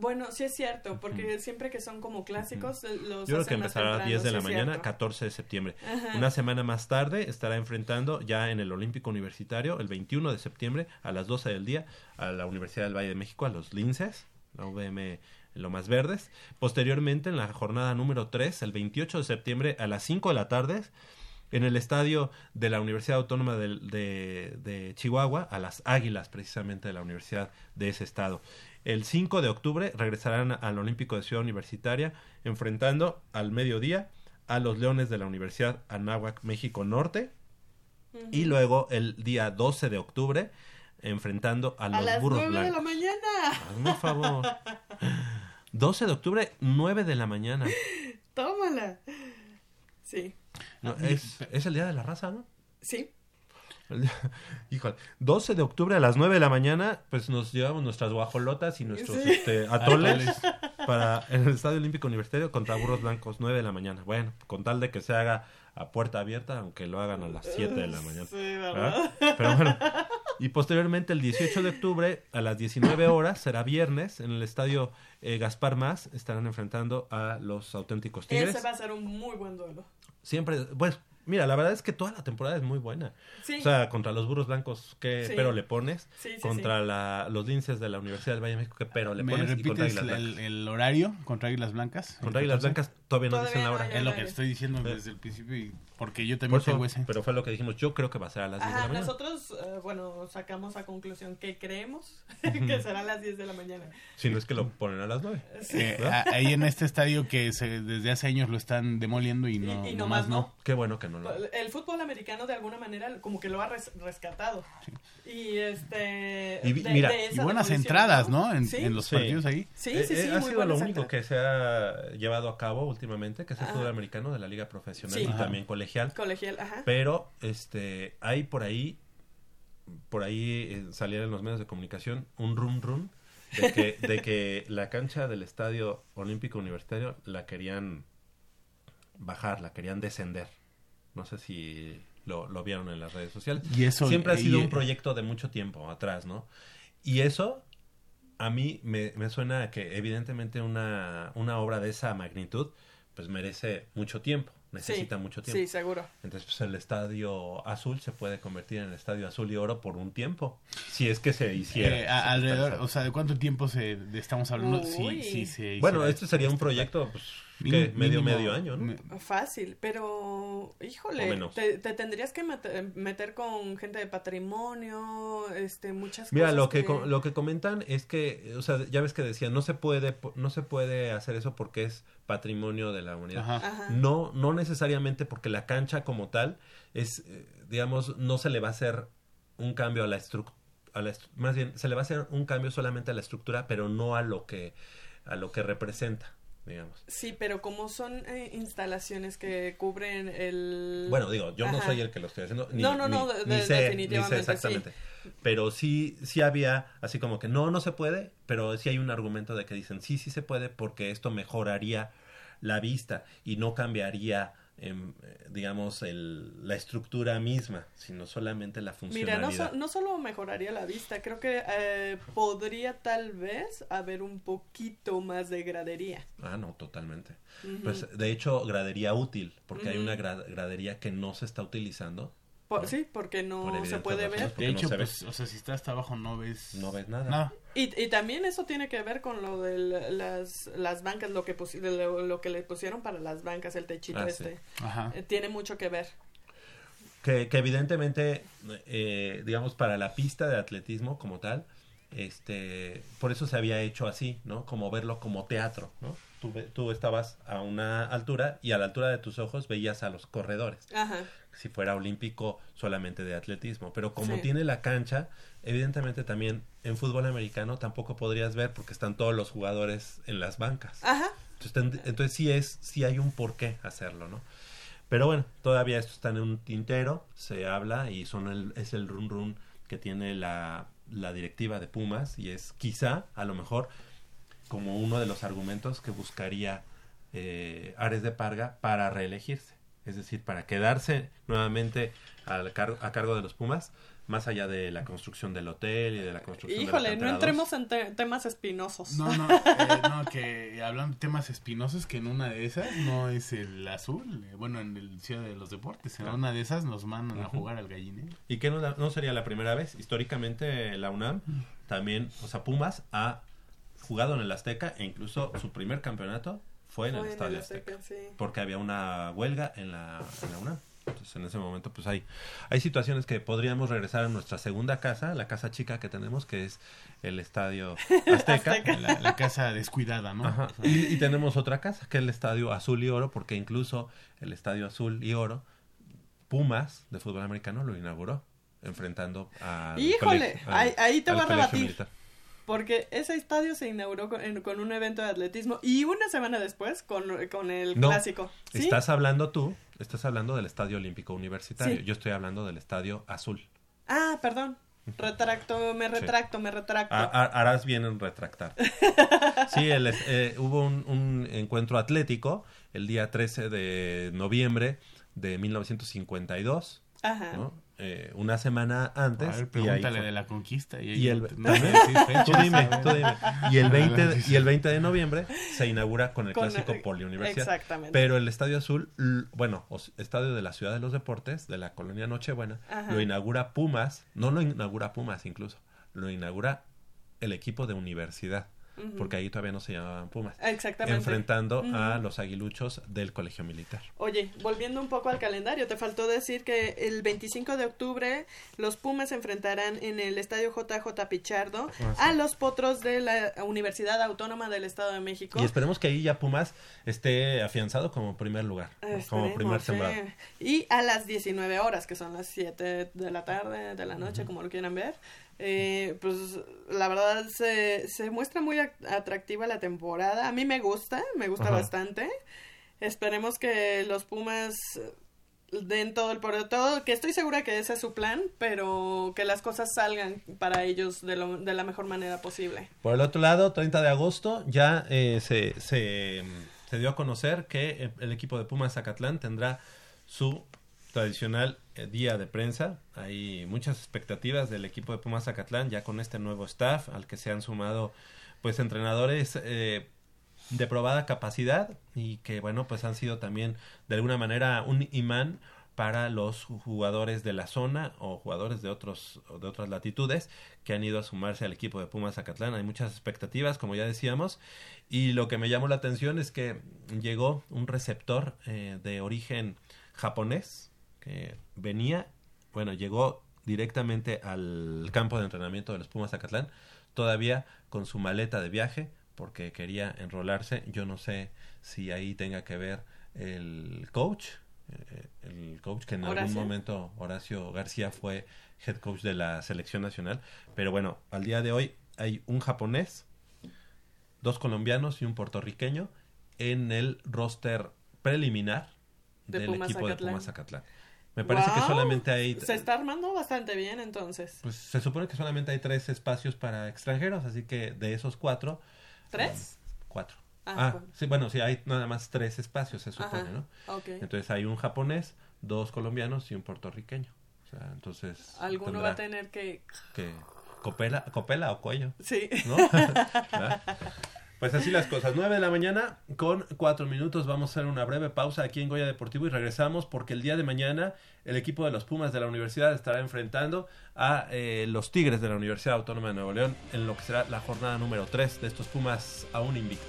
Bueno, sí es cierto, porque siempre que son como clásicos, eh, los Yo creo que más empezará a las temprano, 10 de la mañana, cierto. 14 de septiembre. Ajá. Una semana más tarde estará enfrentando ya en el Olímpico Universitario, el 21 de septiembre, a las 12 del día, a la Universidad del Valle de México, a los Linces, la UVM Lomas Verdes. Posteriormente, en la jornada número 3, el 28 de septiembre, a las 5 de la tarde, en el estadio de la Universidad Autónoma de, de Chihuahua, a las Águilas, precisamente de la Universidad de ese estado. El 5 de octubre regresarán al Olímpico de Ciudad Universitaria, enfrentando al mediodía a los Leones de la Universidad Anáhuac, México Norte. Y luego el día 12 de octubre, enfrentando a A los las Burros nueve de la Blancos. mañana. Hazme un favor. 12 de octubre, 9 de la mañana. Tómala. Sí. No, es, es el día de la raza, ¿no? Sí. Híjole, 12 de octubre a las 9 de la mañana, pues nos llevamos nuestras guajolotas y nuestros Sí. este, atoles para en el Estadio Olímpico Universitario contra Burros Blancos, 9 de la mañana. Bueno, con tal de que se haga a puerta abierta, aunque lo hagan a las 7 de la mañana. Sí, ¿verdad? Pero bueno, y posteriormente el 18 de octubre a las 19 horas, será viernes, en el Estadio eh, Gaspar Más, estarán enfrentando a los auténticos Tigres. Ese va a ser un muy buen duelo. Siempre, pues, mira, la verdad es que toda la temporada es muy buena. Sí. O sea, contra los burros blancos, ¿qué Sí. pero le pones? Sí, sí, contra La, los linces de la Universidad del Valle de México, ¿qué pero le ¿Me pones? Y contra repites Águilas el, Blancas. el horario contra Águilas Blancas? Contra Águilas Blancas todavía no dicen la hora. Es lo que estoy diciendo desde el principio y porque yo también tengo ese. pero fue lo que dijimos. Yo creo que va a ser a las 10 de la mañana. nosotros, eh, bueno, sacamos a conclusión que creemos que será a las 10 de la mañana. Si no es que lo ponen a las 9. Eh, a- ahí en este estadio que se- desde hace años lo están demoliendo y no, Y- y nomás nomás no. no. Qué bueno que no lo El fútbol americano de alguna manera como que lo ha res- rescatado. Y este... Y de- mira, de esa Y buenas entradas, ¿no? En, Sí. en los Sí. partidos ahí. Sí, Eh, sí, sí, eh, ha muy sido lo único entradas. que se ha llevado a cabo últimamente, que es el Ajá. fútbol americano de la liga profesional Sí. y Ajá. también colegial. Colegial, ajá. Pero este hay por ahí por ahí eh, salieron en los medios de comunicación un rum rum de que, de que la cancha del Estadio Olímpico Universitario la querían bajar, la querían descender. No sé si lo, lo vieron en las redes sociales. Y eso- Siempre ha y- sido un proyecto de mucho tiempo atrás, ¿no? Y eso a mí me, me suena a que evidentemente una, una obra de esa magnitud pues merece mucho tiempo, necesita Sí, mucho tiempo. sí, seguro. Entonces pues el estadio azul se puede convertir en el estadio azul y oro por un tiempo, si es que se hiciera. Eh, a- alrededor, o sea, ¿de cuánto tiempo se de- estamos hablando? Sí, sí, se bueno, este sería un proyecto pues, ¿qué? Mínimo- medio medio año, ¿no? Fácil, pero híjole, te, te tendrías que meter, con gente de patrimonio, este, muchas Mira, cosas lo que, co- lo que comentan es que, o sea, ya ves que decían, no se puede, no se puede hacer eso porque es patrimonio de la humanidad. Ajá. Ajá. No, no necesariamente porque la cancha como tal es, eh, digamos, no se le va a hacer un cambio a la estructura, más bien, se le va a hacer un cambio solamente a la estructura, pero no a lo que, a lo que representa, digamos. Sí, pero como son eh, instalaciones que cubren el... Bueno, digo, yo no soy el que lo estoy haciendo. Ni, No, no, no, ni- de- ni de- sé, definitivamente, ni sé exactamente. Pero sí, sí había así como que no, no se puede, pero sí hay un argumento de que dicen sí, sí se puede porque esto mejoraría la vista y no cambiaría, em, eh, digamos, el, la estructura misma, sino solamente la Mira, funcionalidad. no, so- no solo mejoraría la vista, creo que eh, podría tal vez haber un poquito más de gradería. Ah, no, totalmente. Pues de hecho, gradería útil, porque hay una gra- gradería que no se está utilizando. Por- ¿no? Sí, porque Por no se puede ver. De no hecho, se pues, o sea, si estás hasta abajo no ves... No ves nada. Nada. Y, y también eso tiene que ver con lo de la- las, las bancas, lo que, lo, lo que le pusieron para las bancas, el techito Ah, sí. este. Ajá. Eh, tiene mucho que ver. Que, que evidentemente, eh, digamos, para la pista de atletismo como tal, este, por eso se había hecho así, ¿no? Como verlo como teatro, ¿no? Tú, estabas a una altura y a la altura de tus ojos veías a los corredores. Ajá. Si fuera olímpico solamente de atletismo. Pero como Sí. tiene la cancha, evidentemente también en fútbol americano tampoco podrías ver porque están todos los jugadores en las bancas. Ajá. Entonces, sí es, sí hay un porqué hacerlo, ¿no? Pero bueno, todavía esto está en un tintero, se habla y son el, es el run run que tiene la, la directiva de Pumas y es quizá, a lo mejor, como uno de los argumentos que buscaría eh, Ares de Parga para reelegirse. Es decir, para quedarse nuevamente al car- a cargo de los Pumas, más allá de la construcción del hotel y de la construcción de la Híjole, no entremos en te- temas espinosos. No, no, eh, no, que hablando de temas espinosos, que en una de esas no es el azul, eh, bueno, en el Ciudad de los Deportes, en una de esas nos mandan a jugar al gallinero. Y que no, no sería la primera vez. Históricamente la UNAM también, o sea, Pumas ha jugado en el Azteca e incluso su primer campeonato fue en Fue el en Estadio el Azteca. Azteca, sí. Porque había una huelga en la, en la UNAM. Entonces, en ese momento, pues hay, hay situaciones que podríamos regresar a nuestra segunda casa, la casa chica que tenemos, que es el Estadio Azteca. La, la casa descuidada, ¿no? Ajá. Y, y tenemos otra casa, que es el Estadio Azul y Oro, porque incluso el Estadio Azul y Oro, Pumas de fútbol americano lo inauguró, enfrentando a... Híjole, ahí, ahí te voy a rebatir. Porque ese estadio se inauguró con, en- con un evento de atletismo y una semana después con, con el No, clásico. ¿Sí? estás hablando tú, estás hablando del Estadio Olímpico Universitario. Sí. Yo estoy hablando del Estadio Azul. Ah, perdón. Retracto, me retracto, me retracto. Ha- ha- harás bien en retractar. Sí, el, eh, hubo un, un encuentro atlético el día 13 de noviembre de 1952. Ajá. ¿no? Eh, una semana antes. A ver, y ahí pregúntale de la conquista. Y, Y el, no tú dime, tú dime. Y el 20 de, y el 20 de noviembre se inaugura con el Con- clásico eh, Poliuniversidad. exactamente. Pero el Estadio Azul, bueno, Estadio de la Ciudad de los Deportes, de la colonia Nochebuena, Ajá. lo inaugura Pumas, no lo inaugura Pumas incluso, lo inaugura el equipo de universidad. Porque ahí todavía no se llamaban Pumas. Exactamente. Enfrentando a Ujú. los aguiluchos del colegio militar. Oye, volviendo un poco al calendario, te faltó decir que el 25 de octubre los Pumas se enfrentarán en el estadio JJ Pichardo Ah, sí. a los potros de la Universidad Autónoma del Estado de México. Y esperemos que ahí ya Pumas esté afianzado como primer lugar, como primer sí. sembrado. Y a las 19 horas, que son las 7 de la tarde, de la noche, como lo quieran ver. Eh, pues la verdad se, se muestra muy at- atractiva la temporada. A mí me gusta, me gusta Ajá. bastante. Esperemos que los Pumas den todo el por todo, que estoy segura que ese es su plan, pero que las cosas salgan para ellos de, lo- de la mejor manera posible. Por el otro lado, 30 de agosto ya eh, se, se, se dio a conocer que el equipo de Pumas Zacatlán tendrá su tradicional eh, día de prensa. Hay muchas expectativas del equipo de Pumas Zacatlán ya con este nuevo staff al que se han sumado pues entrenadores eh, de probada capacidad y que bueno pues han sido también de alguna manera un imán para los jugadores de la zona o jugadores de otros de otras latitudes que han ido a sumarse al equipo de Pumas Zacatlán. Hay muchas expectativas, como ya decíamos, y lo que me llamó la atención es que llegó un receptor eh, de origen japonés que venía, bueno, llegó directamente al campo de entrenamiento de los Pumas Zacatlán, todavía con su maleta de viaje, porque quería enrolarse. Yo no sé si ahí tenga que ver el coach, eh, el coach que en algún momento Horacio García fue head coach de la selección nacional. Pero bueno, al día de hoy hay un japonés, dos colombianos y un puertorriqueño en el roster preliminar De del Pumas equipo de Zacatlán. Pumas Zacatlán. Me parece que Guau, solamente hay Se está armando bastante bien entonces. pues se supone que solamente hay tres espacios para extranjeros, así que de esos cuatro. ¿Tres? Cuatro. Ah, Ah, cuatro. sí, bueno, sí, hay nada más tres espacios, se supone, Ajá, ¿no? ok. Entonces hay un japonés, dos colombianos y un puertorriqueño. O sea, entonces. Alguno va a tener que... que copela, copela o cuello. Sí. ¿No? Pues así las cosas. 9 de la mañana con cuatro minutos. Vamos a hacer una breve pausa aquí en Goya Deportivo y regresamos porque el día de mañana el equipo de los Pumas de la universidad estará enfrentando a eh, los Tigres de la Universidad Autónoma de Nuevo León en lo que será la jornada número 3 de estos Pumas aún invictos.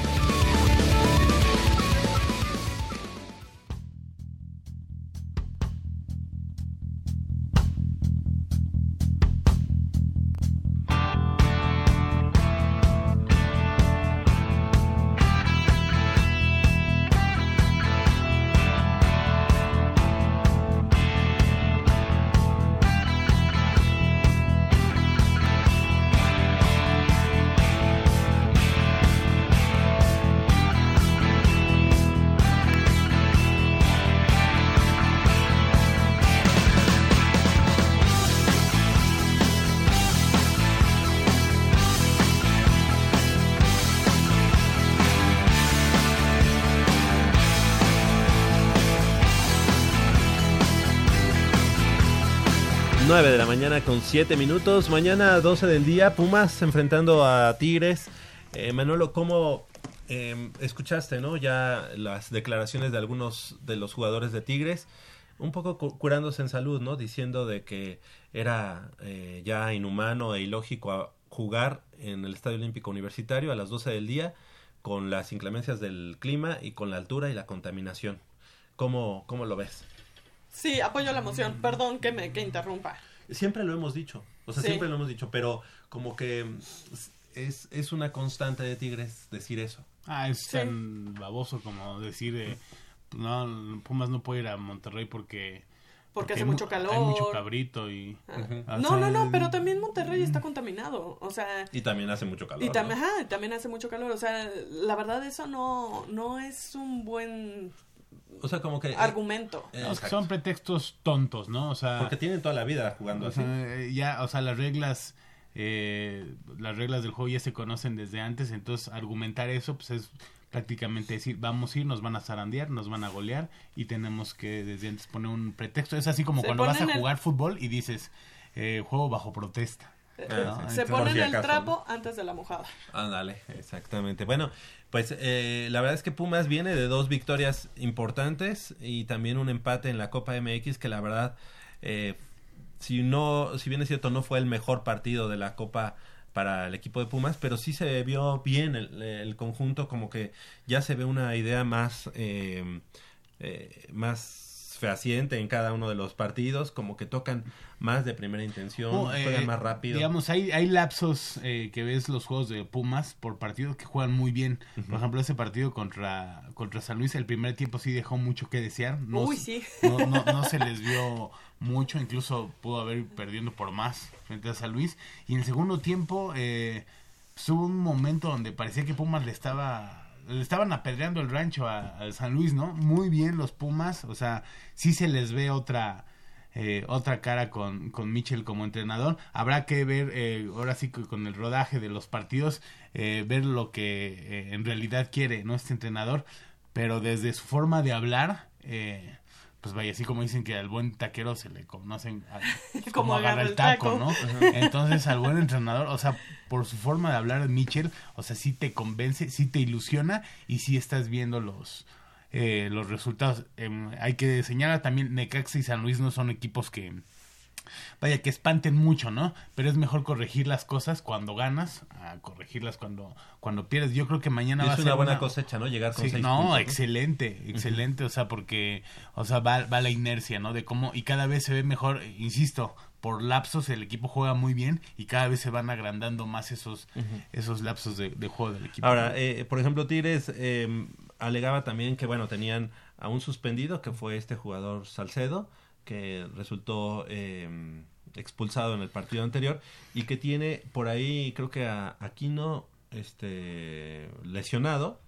Con 7 minutos. Mañana 12 del día, Pumas enfrentando a Tigres. Eh, Manolo, ¿cómo eh, escuchaste, no? Ya las declaraciones de algunos de los jugadores de Tigres, un poco cu- curándose en salud, ¿no? Diciendo de que era eh, ya inhumano e ilógico a- jugar en el Estadio Olímpico Universitario a las 12 del día con las inclemencias del clima y con la altura y la contaminación. ¿Cómo, cómo lo ves? Sí, apoyo la moción. Perdón que me que interrumpa. Siempre lo hemos dicho, o sea, Sí. siempre lo hemos dicho, pero como que es, es una constante de Tigres decir eso. Ah, es tan baboso como decir, eh, no, Pumas no puede ir a Monterrey porque... Porque hace mucho calor. Hay mucho cabrito y... Ah. No, no, no, pero también Monterrey está contaminado. O sea, Y también hace mucho calor. y ajá, también hace mucho calor. O sea, la verdad eso no, no es un buen O sea, como que... argumento. Eh, No, exacto. son pretextos tontos, ¿no? O sea, Porque tienen toda la vida jugando o así. sea, eh, ya, o sea, las reglas, eh, las reglas del juego ya se conocen desde antes, entonces argumentar eso, pues es prácticamente decir, vamos a ir, nos van a zarandear, nos van a golear y tenemos que desde antes poner un pretexto. Es así como Se cuando vas a el- jugar fútbol y dices, eh, juego bajo protesta. ¿No? Se ponen el acaso, trapo antes de la mojada. Ándale, exactamente. Bueno, pues eh, la verdad es que Pumas viene de dos victorias importantes y también un empate en la Copa MX que la verdad, eh, si no, si bien es cierto, no fue el mejor partido de la Copa para el equipo de Pumas, pero sí se vio bien el, el conjunto, como que ya se ve una idea más, eh, eh, más fehaciente en cada uno de los partidos, como que tocan más de primera intención, Oh, eh, juegan más rápido. Digamos, hay, hay lapsos eh, que ves los juegos de Pumas por partido que juegan muy bien. Por ejemplo, ese partido contra, contra San Luis, el primer tiempo sí dejó mucho que desear. No, Uy, sí. No, no, no se les vio mucho, incluso pudo haber perdiendo por más frente a San Luis. Y en el segundo tiempo eh, pues, hubo un momento donde parecía que Pumas le estaba le estaban apedreando el rancho a- al San Luis, ¿no? Muy bien los Pumas, o sea, sí se les ve otra eh, otra cara con, con Mitchell como entrenador. Habrá que ver, eh, ahora sí que con el rodaje de los partidos, eh, ver lo que eh, en realidad quiere ¿no? este entrenador. Pero desde su forma de hablar, eh, pues vaya, así como dicen que al buen taquero se le conocen a- Como como agarra el el taco, taco. ¿no? Ajá. Entonces al buen entrenador, o sea, por su forma de hablar Mitchell, o sea, sí te convence, sí te ilusiona y sí estás viendo los eh, los resultados. Em, hay que señalar también Necaxa y San Luis no son equipos que vaya que espanten mucho, ¿no? Pero es mejor corregir las cosas cuando ganas a corregirlas cuando cuando pierdes. Yo creo que mañana Y va a es ser una buena cosecha, ¿no? Llegar con Sí, seis no, puntos, ¿no? excelente, excelente, o sea, porque, o sea, va, va la inercia, ¿no? De cómo, y cada vez se ve mejor, insisto, por lapsos el equipo juega muy bien y cada vez se van agrandando más esos, esos lapsos de, de juego del equipo. Ahora, eh, por ejemplo, Tigres eh, alegaba también que, bueno, tenían a un suspendido, que fue este jugador Salcedo, que resultó eh, expulsado en el partido anterior, y que tiene por ahí, creo que a Aquino este, lesionado,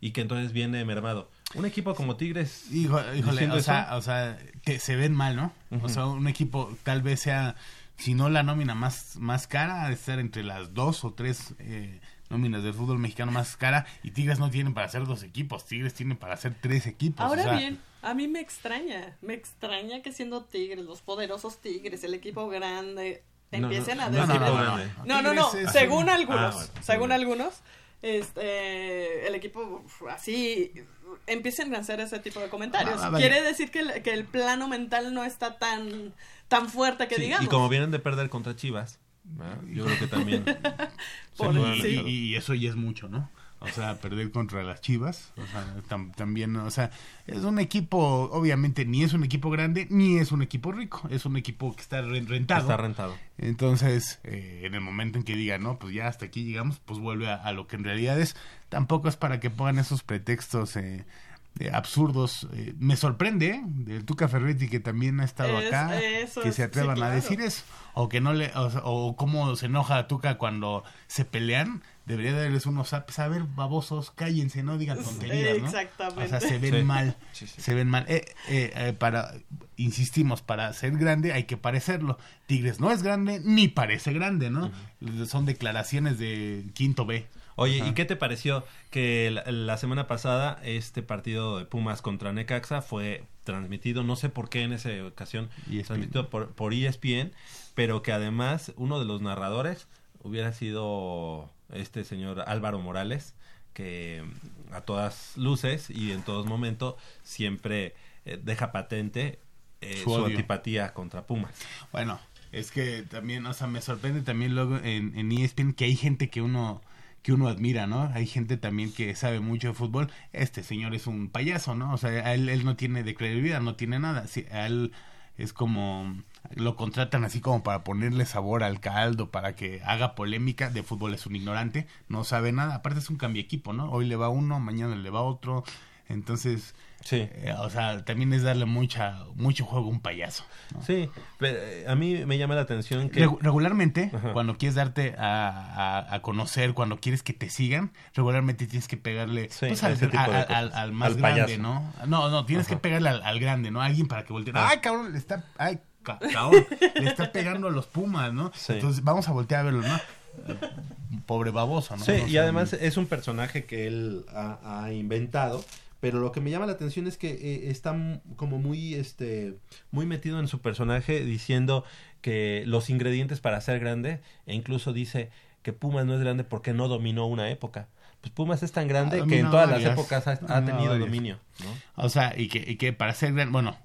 y que entonces viene mermado. Un equipo como Tigres... Hijo- híjole, o sea, o sea, que se ven mal, ¿no? O sea, un equipo tal vez sea, si no la nómina más, más cara, de estar entre las dos o tres eh, nóminas del fútbol mexicano más cara, y Tigres no tienen para hacer dos equipos, Tigres tienen para hacer tres equipos. Ahora o sea, bien, a mí me extraña, me extraña que siendo Tigres, los poderosos Tigres, el equipo grande, No, no, empiecen a decir... no, no, no, es según un- algunos, Ah, según algunos, este, el equipo así empiecen a hacer ese tipo de comentarios. Ah. Quiere decir que el, que el plano mental no está tan, tan fuerte que Sí, digamos. y como vienen de perder contra Chivas, ¿verdad? yo creo que también... Sí, y, y eso ya es mucho, ¿no? O sea, perder contra las Chivas, o sea, tam- también, o sea, es un equipo, obviamente, ni es un equipo grande, ni es un equipo rico, es un equipo que está re- rentado. Está rentado. Entonces, eh, en el momento en que diga, no, pues ya hasta aquí llegamos, pues vuelve a, a lo que en realidad es. Tampoco es para que pongan esos pretextos eh, eh, absurdos. Eh, me sorprende ¿eh? del Tuca Ferretti que también ha estado Es- acá, eso que es- se atrevan sí, a decir eso. O que no le, o, o cómo se enoja Tuca cuando se pelean. Debería darles unos apes, a ver, babosos, cállense, no digan tonterías, ¿no? Exactamente. O sea, se ven Sí. mal, Sí, sí. se ven mal. Eh, eh, eh, para, insistimos, para ser grande hay que parecerlo. Tigres no es grande ni parece grande, ¿no? Son declaraciones de quinto B. Oye, Ajá. ¿y qué te pareció que la, la semana pasada este partido de Pumas contra Necaxa fue transmitido, no sé por qué en esa ocasión, transmitido por, por ESPN, pero que además uno de los narradores hubiera sido este señor Álvaro Morales, que a todas luces y en todos momentos siempre eh, deja patente eh, Su antipatía contra Pumas. Bueno, es que también, o sea, me sorprende también luego en, en ESPN que hay gente que uno que uno admira, ¿no? Hay gente también que sabe mucho de fútbol. Este señor es un payaso, ¿no? O sea, él, él no tiene de credibilidad, no tiene nada. Él es como lo contratan así como para ponerle sabor al caldo, para que haga polémica. De fútbol es un ignorante, no sabe nada. Aparte es un cambio equipo, ¿no? Hoy le va uno, mañana le va otro. Entonces, eh, o sea, también es darle mucha mucho juego a un payaso. ¿no? Sí, pero eh, a mí me llama la atención que... Regu- regularmente, cuando quieres darte a, a- a conocer, cuando quieres que te sigan, regularmente tienes que pegarle pues, al, a- más Al grande, payaso. ¿no? No, no, tienes que pegarle al, grande, ¿no? A alguien para que voltee. Ah. ¡Ay, cabrón! Le está, ay, ca- cabrón, le está pegando a los Pumas, ¿no? Sí. Entonces, vamos a voltear a verlo, ¿no? Pobre baboso, ¿no? Sí, No y además es un personaje que él ha, ha inventado, pero lo que me llama la atención es que eh, está como muy, este, muy metido en su personaje diciendo que los ingredientes para ser grande, e incluso dice que Pumas no es grande porque no dominó una época. Pues Pumas es tan grande que en todas las épocas ha, tenido varias. dominio. ¿no? O sea, y que, y que para ser grande, bueno,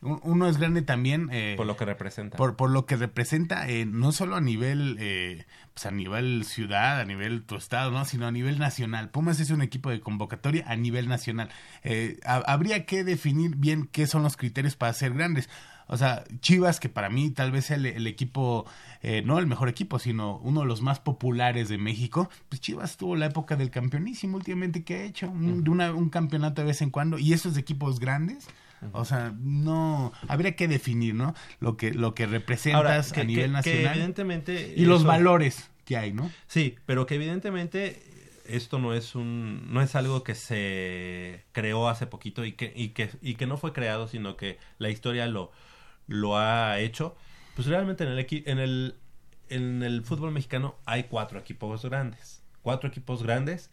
uno es grande también eh, Por lo que representa. por, por lo que representa eh, no solo a nivel eh, pues a nivel ciudad a nivel tu estado no sino a nivel nacional. Pumas es un equipo de convocatoria a nivel nacional. Eh, ha- habría que definir bien qué son los criterios para ser grandes. O sea, Chivas, que para mí tal vez sea el, el equipo, eh, no el mejor equipo, sino uno de los más populares de México, pues Chivas tuvo la época del campeonísimo últimamente que ha hecho, un, de una- un campeonato de vez en cuando, y esos equipos grandes, o sea, no, habría que definir, ¿no? Lo que, lo que representas Ahora, que- a nivel que- que nacional. evidentemente y los valores que hay, ¿no? Sí, pero que evidentemente esto no es un no es algo que se creó hace poquito y que y que y que no fue creado, sino que la historia lo lo ha hecho. Pues realmente en el en el en el fútbol mexicano hay cuatro equipos grandes, cuatro equipos grandes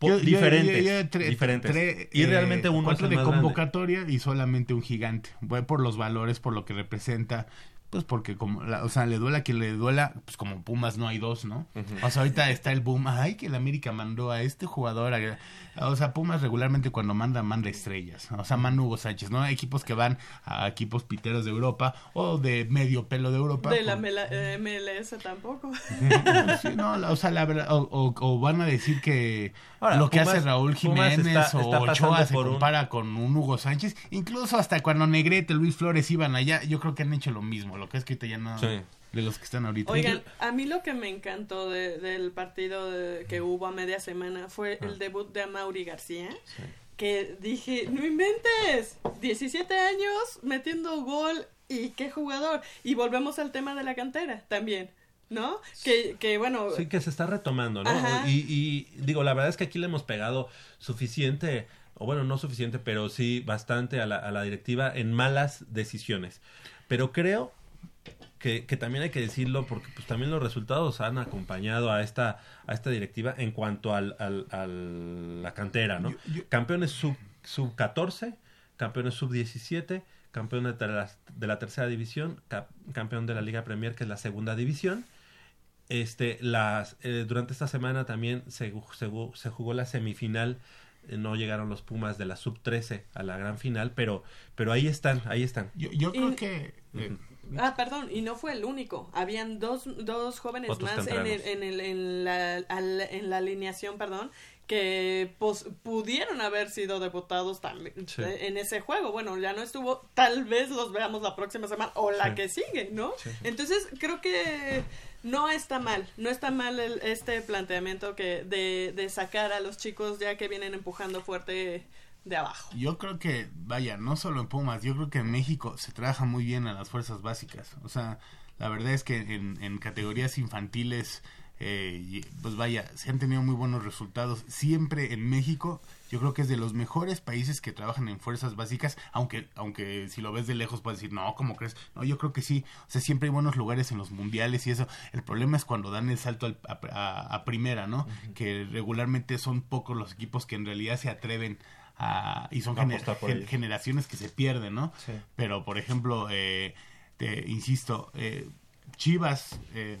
Yo- diferentes, yo- yo tre- diferentes. tre- y eh, realmente uno es cuatro el de más grande. convocatoria y solamente un gigante. Voy por los valores, por lo que representa. Pues porque como, la- o sea, le duela a quien le duela, pues como Pumas no hay dos, ¿no? O sea, ahorita está el boom, ay, que el América mandó a este jugador, a- o sea, Pumas regularmente cuando manda, manda estrellas, o sea, manda Hugo Sánchez, ¿no? Equipos que van a equipos piteros de Europa o de medio pelo de Europa. De la pues, mela- eh, MLS tampoco. Sí, no, o sea, la verdad, o, o- o van a decir que Ahora, lo que Pumas- hace Raúl Jiménez está- o está Ochoa se un- compara con un Hugo Sánchez, incluso hasta cuando Negrete, Luis Flores iban allá, yo creo que han hecho lo mismo, lo que es que ahorita ya no Sí. de los que están ahorita. Oigan, a mí lo que me encantó de- del partido de- que hubo a media semana fue Ah. el debut de Amaury García. Que dije, no inventes, 17 años metiendo gol y qué jugador. Y volvemos al tema de la cantera también, ¿no? Que, que bueno, Sí, que se está retomando, ¿no? Y, y digo, la verdad es que aquí le hemos pegado suficiente, o bueno, no suficiente, pero sí bastante a la, a la directiva en malas decisiones. Pero creo que, que también hay que decirlo porque pues también los resultados han acompañado a esta, a esta directiva en cuanto al, al- al- la cantera, ¿no? Campeones sub, sub 14, campeones sub 17, campeón de, la- de la tercera división, cap- campeón de la Liga Premier, que es la segunda división. Este, las, eh, durante esta semana también se, se, ju- se jugó la semifinal. eh, No llegaron los Pumas de la sub 13 a la gran final, pero, pero ahí están, ahí están. Yo, yo creo Y- que eh, Ah, perdón, y no fue el único. Habían dos, dos jóvenes Otros más en, el, en, el, en, la, al- en la alineación, perdón, que pos- pudieron haber sido debutados también Sí. eh, en ese juego. Bueno, ya no estuvo, tal vez los veamos la próxima semana o la Sí. que sigue, ¿no? Sí. Entonces, creo que no está mal, no está mal el- este planteamiento que de, de sacar a los chicos ya que vienen empujando fuerte de abajo. Yo creo que, vaya, no solo en Pumas, yo creo que en México se trabaja muy bien a las fuerzas básicas. O sea, la verdad es que en, en categorías infantiles, eh, pues vaya, se han tenido muy buenos resultados. Siempre en México, yo creo que es de los mejores países que trabajan en fuerzas básicas, aunque, aunque si lo ves de lejos puedes decir, no, ¿cómo crees? No, yo creo que sí. O sea, siempre hay buenos lugares en los mundiales y eso. El problema es cuando dan el salto al- a, a- a primera, ¿no? Que regularmente son pocos los equipos que en realidad se atreven a- y son gener- gen- generaciones que se pierden, ¿no? Sí. Pero, por ejemplo, eh, te insisto, eh, Chivas, eh,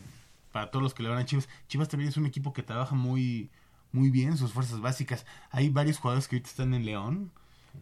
para todos los que le van a Chivas, Chivas también es un equipo que trabaja muy, muy bien sus fuerzas básicas. Hay varios jugadores que ahorita están en León,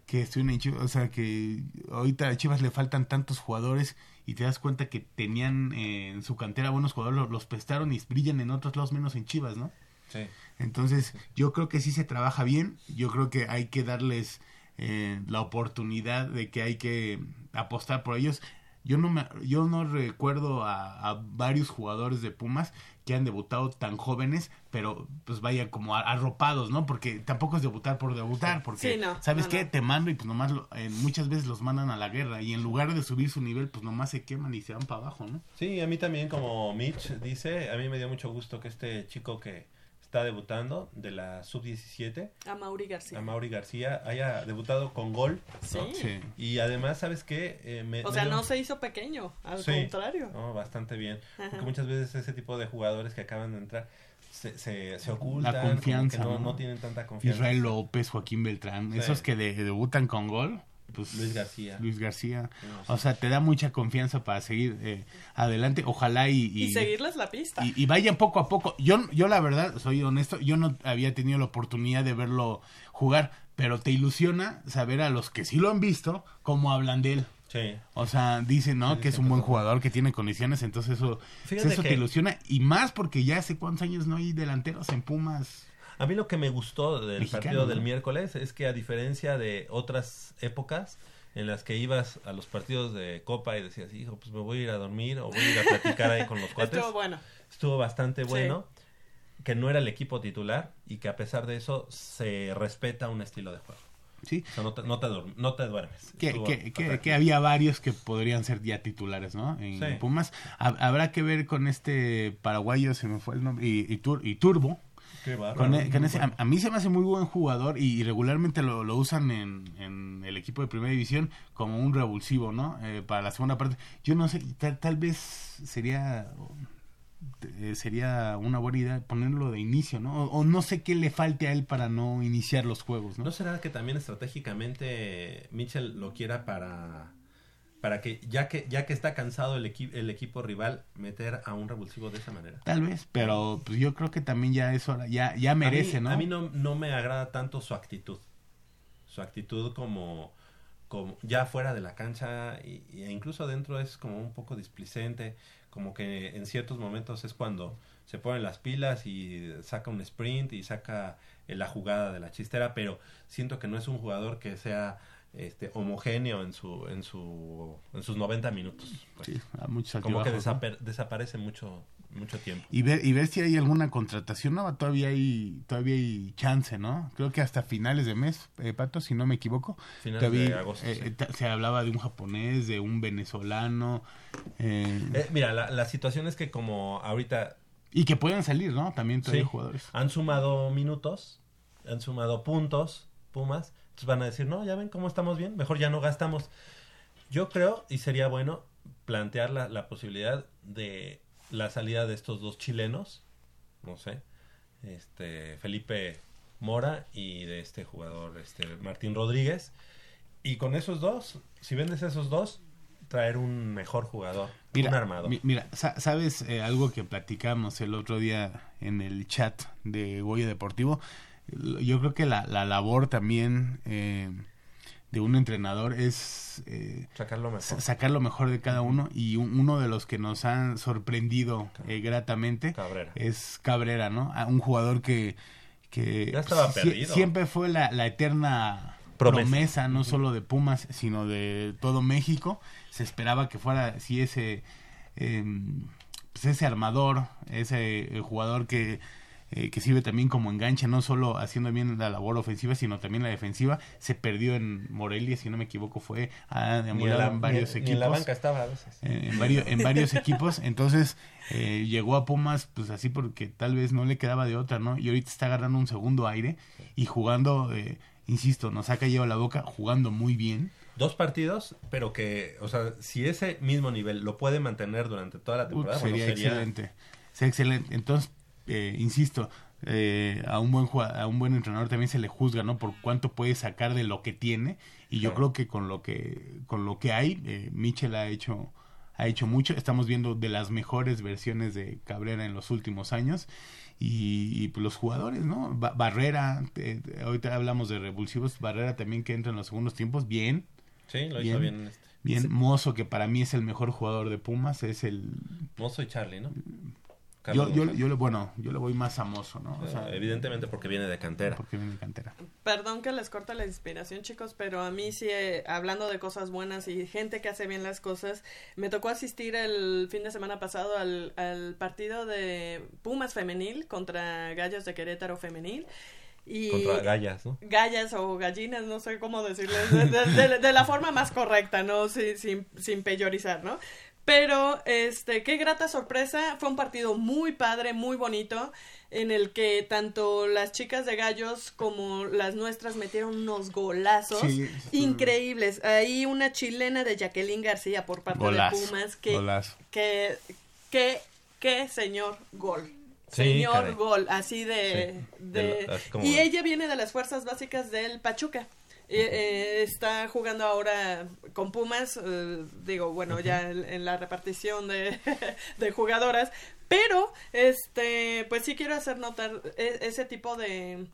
que estuvieron en Chivas, o sea, que ahorita a Chivas le faltan tantos jugadores y te das cuenta que tenían eh, en su cantera buenos jugadores, los, los prestaron y brillan en otros lados menos en Chivas, ¿no? Sí. Entonces, yo creo que sí se trabaja bien. Yo creo que hay que darles eh, la oportunidad de que hay que apostar por ellos. Yo no me, yo no recuerdo a, a varios jugadores de Pumas que han debutado tan jóvenes, pero pues vaya como a- arropados, ¿no? Porque tampoco es debutar por debutar, porque Sí, no, ¿sabes no, qué? no. Te mando y pues nomás lo- eh, muchas veces los mandan a la guerra y en lugar de subir su nivel, pues nomás se queman y se van para abajo, ¿no? Sí, a mí también, como Mitch dice, a mí me dio mucho gusto que este chico que está debutando de la sub-17, A Mauri García. a Mauri García, haya debutado con gol. ¿no? Sí. Y además, ¿sabes qué? Eh, me- O me sea, dio- no se hizo pequeño, al Sí. contrario. No, bastante bien. Ajá. Porque muchas veces ese tipo de jugadores que acaban de entrar se, se, se ocultan. La confianza, que no, ¿no? no tienen tanta confianza. Israel López, Joaquín Beltrán, Sí. esos que de- debutan con gol. Pues, Luis García. Luis García. No, O sea, te da mucha confianza para seguir eh, adelante. Ojalá y, Y, y, seguirles la pista. y- y vayan poco a poco. Yo, yo la verdad, soy honesto, yo no había tenido la oportunidad de verlo jugar, pero te ilusiona saber a los que sí lo han visto cómo hablan de él. Sí. O sea, dicen, ¿no? Sí, que es un buen jugador, que tiene condiciones, entonces eso, Fíjate eso que- te ilusiona. Y más porque ya hace cuántos años no hay delanteros en Pumas. A mí lo que me gustó del Mexicano, partido ¿no? del miércoles es que a diferencia de otras épocas en las que ibas a los partidos de Copa y decías, hijo, pues me voy a ir a dormir o voy a ir a platicar ahí con los cuates. Estuvo bueno. Estuvo bastante Sí. bueno. Que no era el equipo titular y que a pesar de eso se respeta un estilo de juego. Sí. O sea, no te, no te, no te duermes. que, que, que, había varios que podrían ser ya titulares, ¿no? En Sí. Pumas. Ha- habrá que ver con este paraguayo, se me fue el nombre, y, y, Tur- y Turbo. Qué bárbaro. Con e- con Muy ese- a, a mí se me hace muy buen jugador y, y regularmente lo, lo usan en, en el equipo de primera división como un revulsivo, ¿no? Eh, para la segunda parte. Yo no sé, tal, tal vez sería eh, sería una buena idea ponerlo de inicio, ¿no? O, o no sé qué le falte a él para no iniciar los juegos, ¿no? ¿No será que también estratégicamente Mitchell lo quiera para para que ya que ya que está cansado el, equi- el equipo rival meter a un revulsivo de esa manera? Tal vez, pero pues yo creo que también ya es hora, ya, ya merece, a mí, ¿no? A mí no, no me agrada tanto su actitud. Su actitud como, como ya fuera de la cancha y, e incluso adentro es como un poco displicente, como que en ciertos momentos es cuando se ponen las pilas y saca un sprint y saca eh, la jugada de la chistera, pero siento que no es un jugador que sea este homogéneo en su en su en sus 90 minutos. pues. Sí, a muchos como que ¿no? desaparece mucho mucho tiempo. Y ver, y ver si hay alguna contratación nueva, todavía hay, todavía hay chance, ¿no? Creo que hasta finales de mes, eh, Pato, si no me equivoco. Finales todavía, de agosto, eh, sí. eh, se hablaba de un japonés, de un venezolano, eh, Eh, mira, la, la situación es que como ahorita y que puedan salir, ¿no? También todavía Sí. jugadores. han sumado minutos, han sumado puntos, Pumas, van a decir, no, ya ven cómo estamos bien, mejor ya no gastamos. Yo creo, y sería bueno, plantear la, la posibilidad de la salida de estos dos chilenos, no sé, este Felipe Mora y de este jugador, este Martín Rodríguez, y con esos dos, si vendes esos dos, traer un mejor jugador, un armado. mi- mira, sa- sabes eh, algo que platicamos el otro día en el chat de Goya Deportivo. Yo creo que la, la labor también eh, de un entrenador es eh, Sacar lo mejor. sa- sacar lo mejor de cada uno y un- uno de los que nos han sorprendido eh, gratamente Cabrera. es Cabrera, ¿no? A un jugador que, que Ya estaba sie- perdido. siempre fue la, la eterna Promesa. promesa, no solo de Pumas, sino de todo México. Se esperaba que fuera si ese eh, pues ese armador, ese eh, jugador que eh, que sirve también como enganche, no solo haciendo bien la labor ofensiva, sino también la defensiva. Se perdió en Morelia, si no me equivoco, fue a Ni, deambular en varios ni- ni equipos. en la banca estaba a veces. Eh, en varios, en varios equipos. Entonces eh, llegó a Pumas, pues así porque tal vez no le quedaba de otra, ¿no? Y ahorita está agarrando un segundo aire y jugando, eh, insisto, nos ha caído la boca, jugando muy bien. Dos partidos, pero que, o sea, si ese mismo nivel lo puede mantener durante toda la temporada, sería, bueno, sería excelente. Sería excelente. Entonces, eh, insisto, eh, a un buen a un buen entrenador también se le juzga, ¿no? Por cuánto puede sacar de lo que tiene y yo creo que con lo que con lo que hay eh, Michel ha hecho ha hecho mucho. Estamos viendo de las mejores versiones de Cabrera en los últimos años y, y, pues, los jugadores, ¿no? Ba- Barrera, eh, ahorita hablamos de revulsivos, Barrera también que entra en los segundos tiempos, bien. Sí, lo hizo bien en este. Bien, Sí. Mozo, que para mí es el mejor jugador de Pumas, es el... Mozo y Charlie, ¿no? Yo, Carlos yo, yo, le- bueno, yo le voy más a Mozo, ¿no? O sea, evidentemente porque viene de cantera. Porque viene de cantera. Perdón que les corta la inspiración, chicos, pero a mí sí, eh, hablando de cosas buenas y gente que hace bien las cosas, me tocó asistir el fin de semana pasado al, al partido de Pumas femenil contra Gallos de Querétaro femenil. Y Contra gallas, ¿no? gallas o gallinas, no sé cómo decirles, de, de- de- de la forma más correcta, ¿no? Sin, sin, sin peyorizar, ¿no? Pero, este, qué grata sorpresa. Fue un partido muy padre, muy bonito, en el que tanto las chicas de gallos como las nuestras metieron unos golazos Sí, sí. increíbles. Ahí una chilena de Jacqueline García por parte Golazo, de Pumas, que, golazo. que, que, que señor gol. Sí, señor caray. gol, así de... Sí, de- de lo- así como- y ella viene de las fuerzas básicas del Pachuca. Eh, eh, está jugando ahora con Pumas, eh, digo, bueno, ya en, en la repartición de, de jugadoras, pero, este, pues sí quiero hacer notar e- ese tipo de,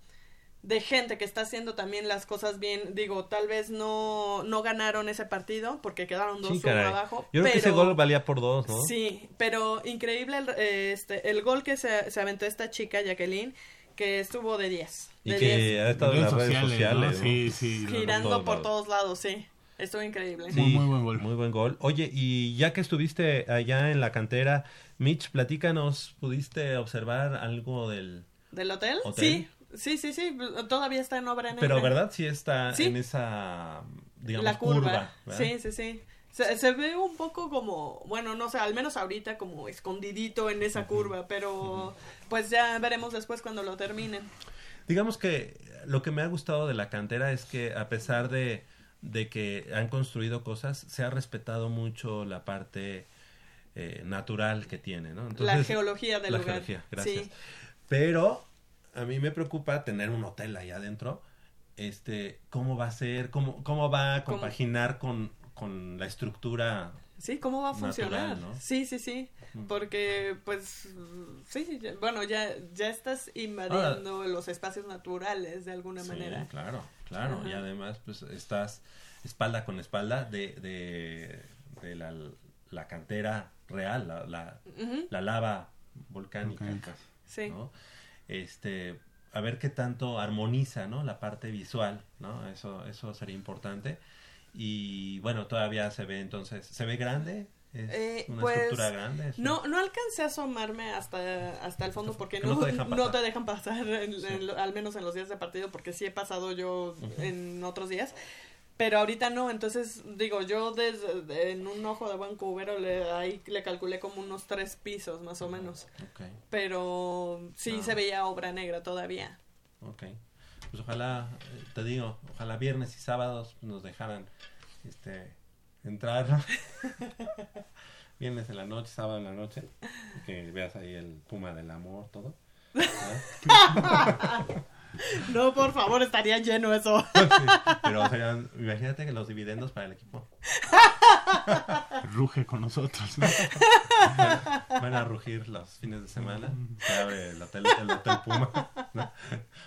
de gente que está haciendo también las cosas bien, digo, tal vez no, no ganaron ese partido porque quedaron 2-1 Sí, caray. abajo. Yo creo que ese gol valía por dos, ¿no? Sí, pero increíble el, eh, este, el gol que se, se aventó esta chica, Jacqueline, que estuvo de 10. Y de que 10. ha estado en las redes Sociales, sociales. ¿no? ¿no? Sí, sí, Girando todos por lados. todos lados, sí. Estuvo increíble. Sí, muy buen gol. Oye, y ya que estuviste allá en la cantera, Mitch, platícanos, ¿pudiste observar algo del... ¿Del hotel? ¿Hotel? Sí, sí, sí, sí. Todavía está en obra negra. Pero, ¿verdad? Sí está Sí. en esa, digamos, la curva. curva. sí, sí, sí. Se, se ve un poco como, bueno, no sé, al menos ahorita como escondidito en esa curva, pero pues ya veremos después cuando lo terminen. Digamos que lo que me ha gustado de la cantera es que a pesar de, de que han construido cosas, se ha respetado mucho la parte eh, natural que tiene, ¿no? La geología del la lugar, geología, gracias. sí. Pero a mí me preocupa tener un hotel ahí adentro. Este, ¿cómo va a ser? ¿Cómo, cómo va a ¿Cómo? compaginar con, con la estructura Sí, ¿cómo va a funcionar? natural, ¿no? Sí, sí, sí. Porque, pues, sí, ya- bueno, ya, ya estás invadiendo los espacios naturales de alguna Sí, manera. claro, claro. Y además, pues estás espalda con espalda de, de, de la, la cantera real, la, la, la lava volcánica. Sí. ¿no? Este, a ver qué tanto armoniza, ¿no? La parte visual, ¿no? Eso, eso sería importante. Y bueno, todavía se ve entonces, ¿se ve grande? ¿Es Eh, una pues, estructura grande? ¿Es No, no alcancé a asomarme hasta, hasta el fondo porque Que no, no te dejan no pasar. te dejan pasar, en- en lo- al menos en los días de partido, porque sí he pasado yo en otros días. Pero ahorita no, entonces digo, yo desde de- en un ojo de buen cubero le, ahí le calculé como unos tres pisos más o menos. Ok, Pero sí Ah. se veía obra negra todavía. ok. Pues ojalá, eh, te digo, ojalá viernes y sábados nos dejaran este, entrar. viernes en la noche, sábado en la noche. Que veas ahí el puma del amor, todo. No, por favor, estaría lleno eso. Pero imagínate que los dividendos para el equipo. Ruge con nosotros. ¿no? Van, a rugir los fines de semana. Se abre el hotel, el hotel Puma. ¿no?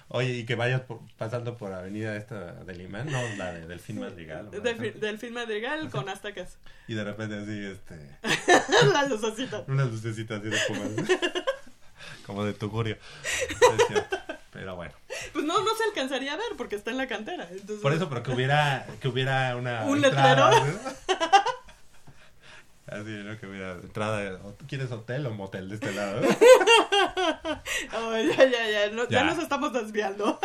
Oye, y que vayas por- pasando por avenida esta del imán, no, la de Delfín Madrigal. ¿no? Delfi- Delfín Madrigal con aztecas. Y de repente así, este... La lucecita. Unas lucecitas así de Pumas. Como de tugurio. Es cierto. Pero bueno. Pues no, no se alcanzaría a ver porque está en la cantera. entonces- Por eso, pero que hubiera, que hubiera una ¿Un entrada, letrero? ¿no? Así, ¿no? Que hubiera entrada. ¿o ¿tú ¿Quieres hotel o motel de este lado? Ya, ya, ya, no- ya Ya. nos estamos desviando.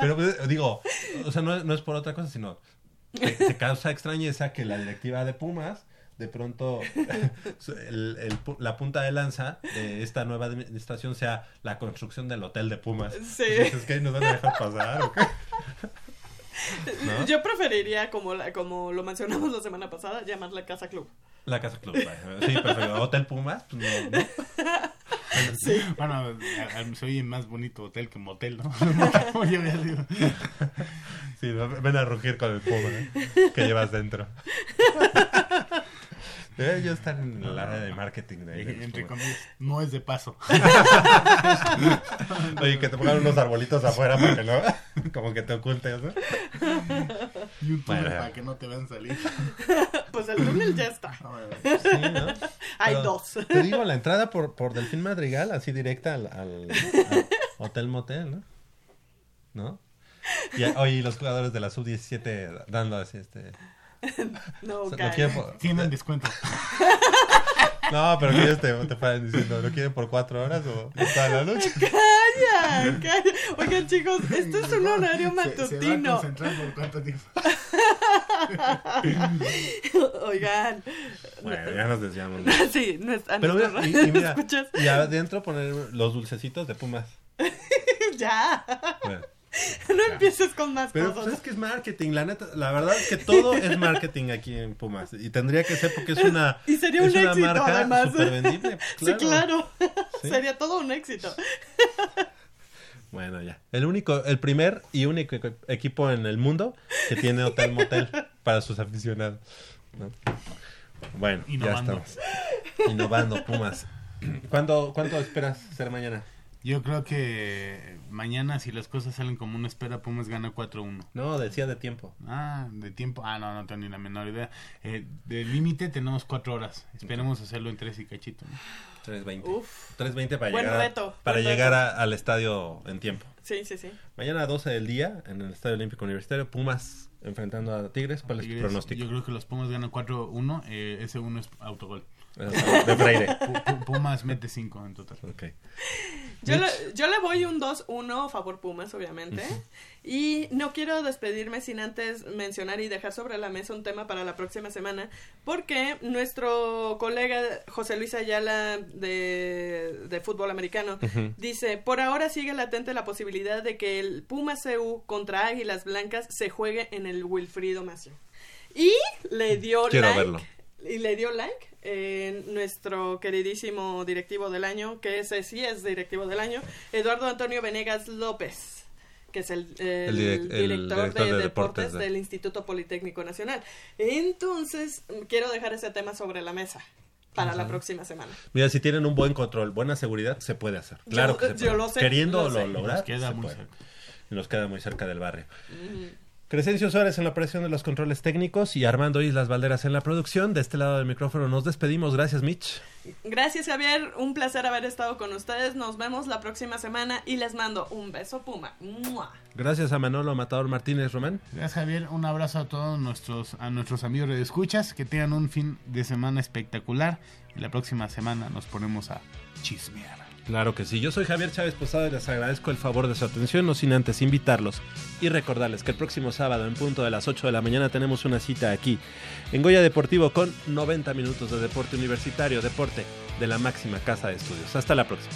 Pero pues, digo, o sea, no, es- no es por otra cosa, sino te, te causa extrañeza que la directiva de Pumas de pronto el- el pu- la punta de lanza de esta nueva administración sea la construcción del hotel de Pumas. Sí. ¿Es que nos van a dejar pasar o qué? ¿No? Yo preferiría, como, la, como lo mencionamos la semana pasada, llamarla Casa Club. La Casa Club. Sí, perfecto. Hotel Pumas, pues no, no. Bueno, a- a- se oye más bonito hotel que motel, ¿no? Yo había sido. Sí, ven a rugir con el puma ¿eh? que llevas dentro. Debe yo estar en el área de marketing de ahí. de los Entre comillas, no es de paso. Oye, que te pongan unos arbolitos afuera para que no, como que te ocultes, ¿no? Y un túnel Bueno. para que no te vean salir. Pues el túnel ya está. Sí, ¿no? Hay Pero dos. Te digo, la entrada por, por Delfín Madrigal, así directa al, al- al Hotel Motel, ¿no? ¿No? Y oye, los jugadores de la Sub-17 dando así, este... No, O sea, lo quieren por- Tienen descuento. No, pero que ellos te, te fueran diciendo, ¿lo quieren por cuatro horas o toda la noche? Calla, calla. Oigan, chicos, esto es un horario Se- Se, va a matutino. concentrar por cuánto tiempo. Oigan. Bueno, ya nos desviamos. Sí, no es, a Pero mira, y, y mira, ¿escuchas? y adentro poner los dulcecitos de Pumas. ya. Bueno. No empieces con más Pero cosas. pues es que es marketing, la neta, la verdad es que todo es marketing aquí en Pumas. Y tendría que ser porque es una, Y sería es un una éxito, marca además. supervendible. Sí, claro. Sí. Sería todo un éxito. Bueno, ya. El único, el primer y único equ- equipo en el mundo que tiene hotel motel para sus aficionados. ¿no? Bueno, Innovando. ya estamos. Innovando, Pumas. ¿Cuándo, ¿Cuánto esperas ser mañana? Yo creo que mañana, si las cosas salen como uno espera, Pumas gana 4-1. No, decía de tiempo. Ah, de tiempo. Ah, no, no tengo ni la menor idea. Eh, de límite tenemos 4 horas. Esperemos hacerlo en 3 y cachito. ¿no? 3.20. Uf. 3.20 para Buen llegar, reto, para buen llegar reto. a- al estadio en tiempo. Sí, sí, sí. Mañana a 12 del día, en el Estadio Olímpico Universitario, Pumas enfrentando a Tigres. ¿Cuál es tu pronóstico? Yo creo que los Pumas ganan 4-1. Eh, ese 1 es autogol. De Freire. Pu- Pu- Pumas mete 5 en total. Yo le, yo le voy un 2-1 a favor Pumas, obviamente. Y no quiero despedirme sin antes mencionar y dejar sobre la mesa un tema para la próxima semana, porque nuestro colega José Luis Ayala de, de fútbol americano dice, por ahora sigue latente la posibilidad de que el Pumas CU contra Águilas Blancas se juegue en el Wilfrido Macio. Y le dio Quiero like verlo. Y le dio like eh, nuestro queridísimo directivo del año, que ese sí es directivo del año, Eduardo Antonio Venegas López, que es el, el El direc- el director, director de, de deportes, deportes de- del Instituto Politécnico Nacional. Entonces, quiero dejar ese tema sobre la mesa para la próxima semana. Mira, si tienen un buen control, buena seguridad, se puede hacer. Yo- Claro que se yo puede. lo sé, Queriendo lo sé. lograr, Nos queda se muy puede. cerca. Y nos queda muy cerca del barrio. Crescencio Suárez en la operación de los controles técnicos y Armando Islas Valderas en la producción. De este lado del micrófono nos despedimos. Gracias, Mitch. Gracias, Javier. Un placer haber estado con ustedes. Nos vemos la próxima semana y les mando un beso, Puma. ¡Mua! Gracias a Manolo Matador Martínez Román. Gracias, Javier. Un abrazo a todos nuestros, a nuestros amigos de escuchas. Que tengan un fin de semana espectacular. Y la próxima semana nos ponemos a chismear. Claro que sí. Yo soy Javier Chávez Posada y les agradezco el favor de su atención, no sin antes invitarlos y recordarles que el próximo sábado en punto de las 8 de la mañana tenemos una cita aquí en Goya Deportivo con 90 minutos de deporte universitario, deporte de la máxima casa de estudios. Hasta la próxima.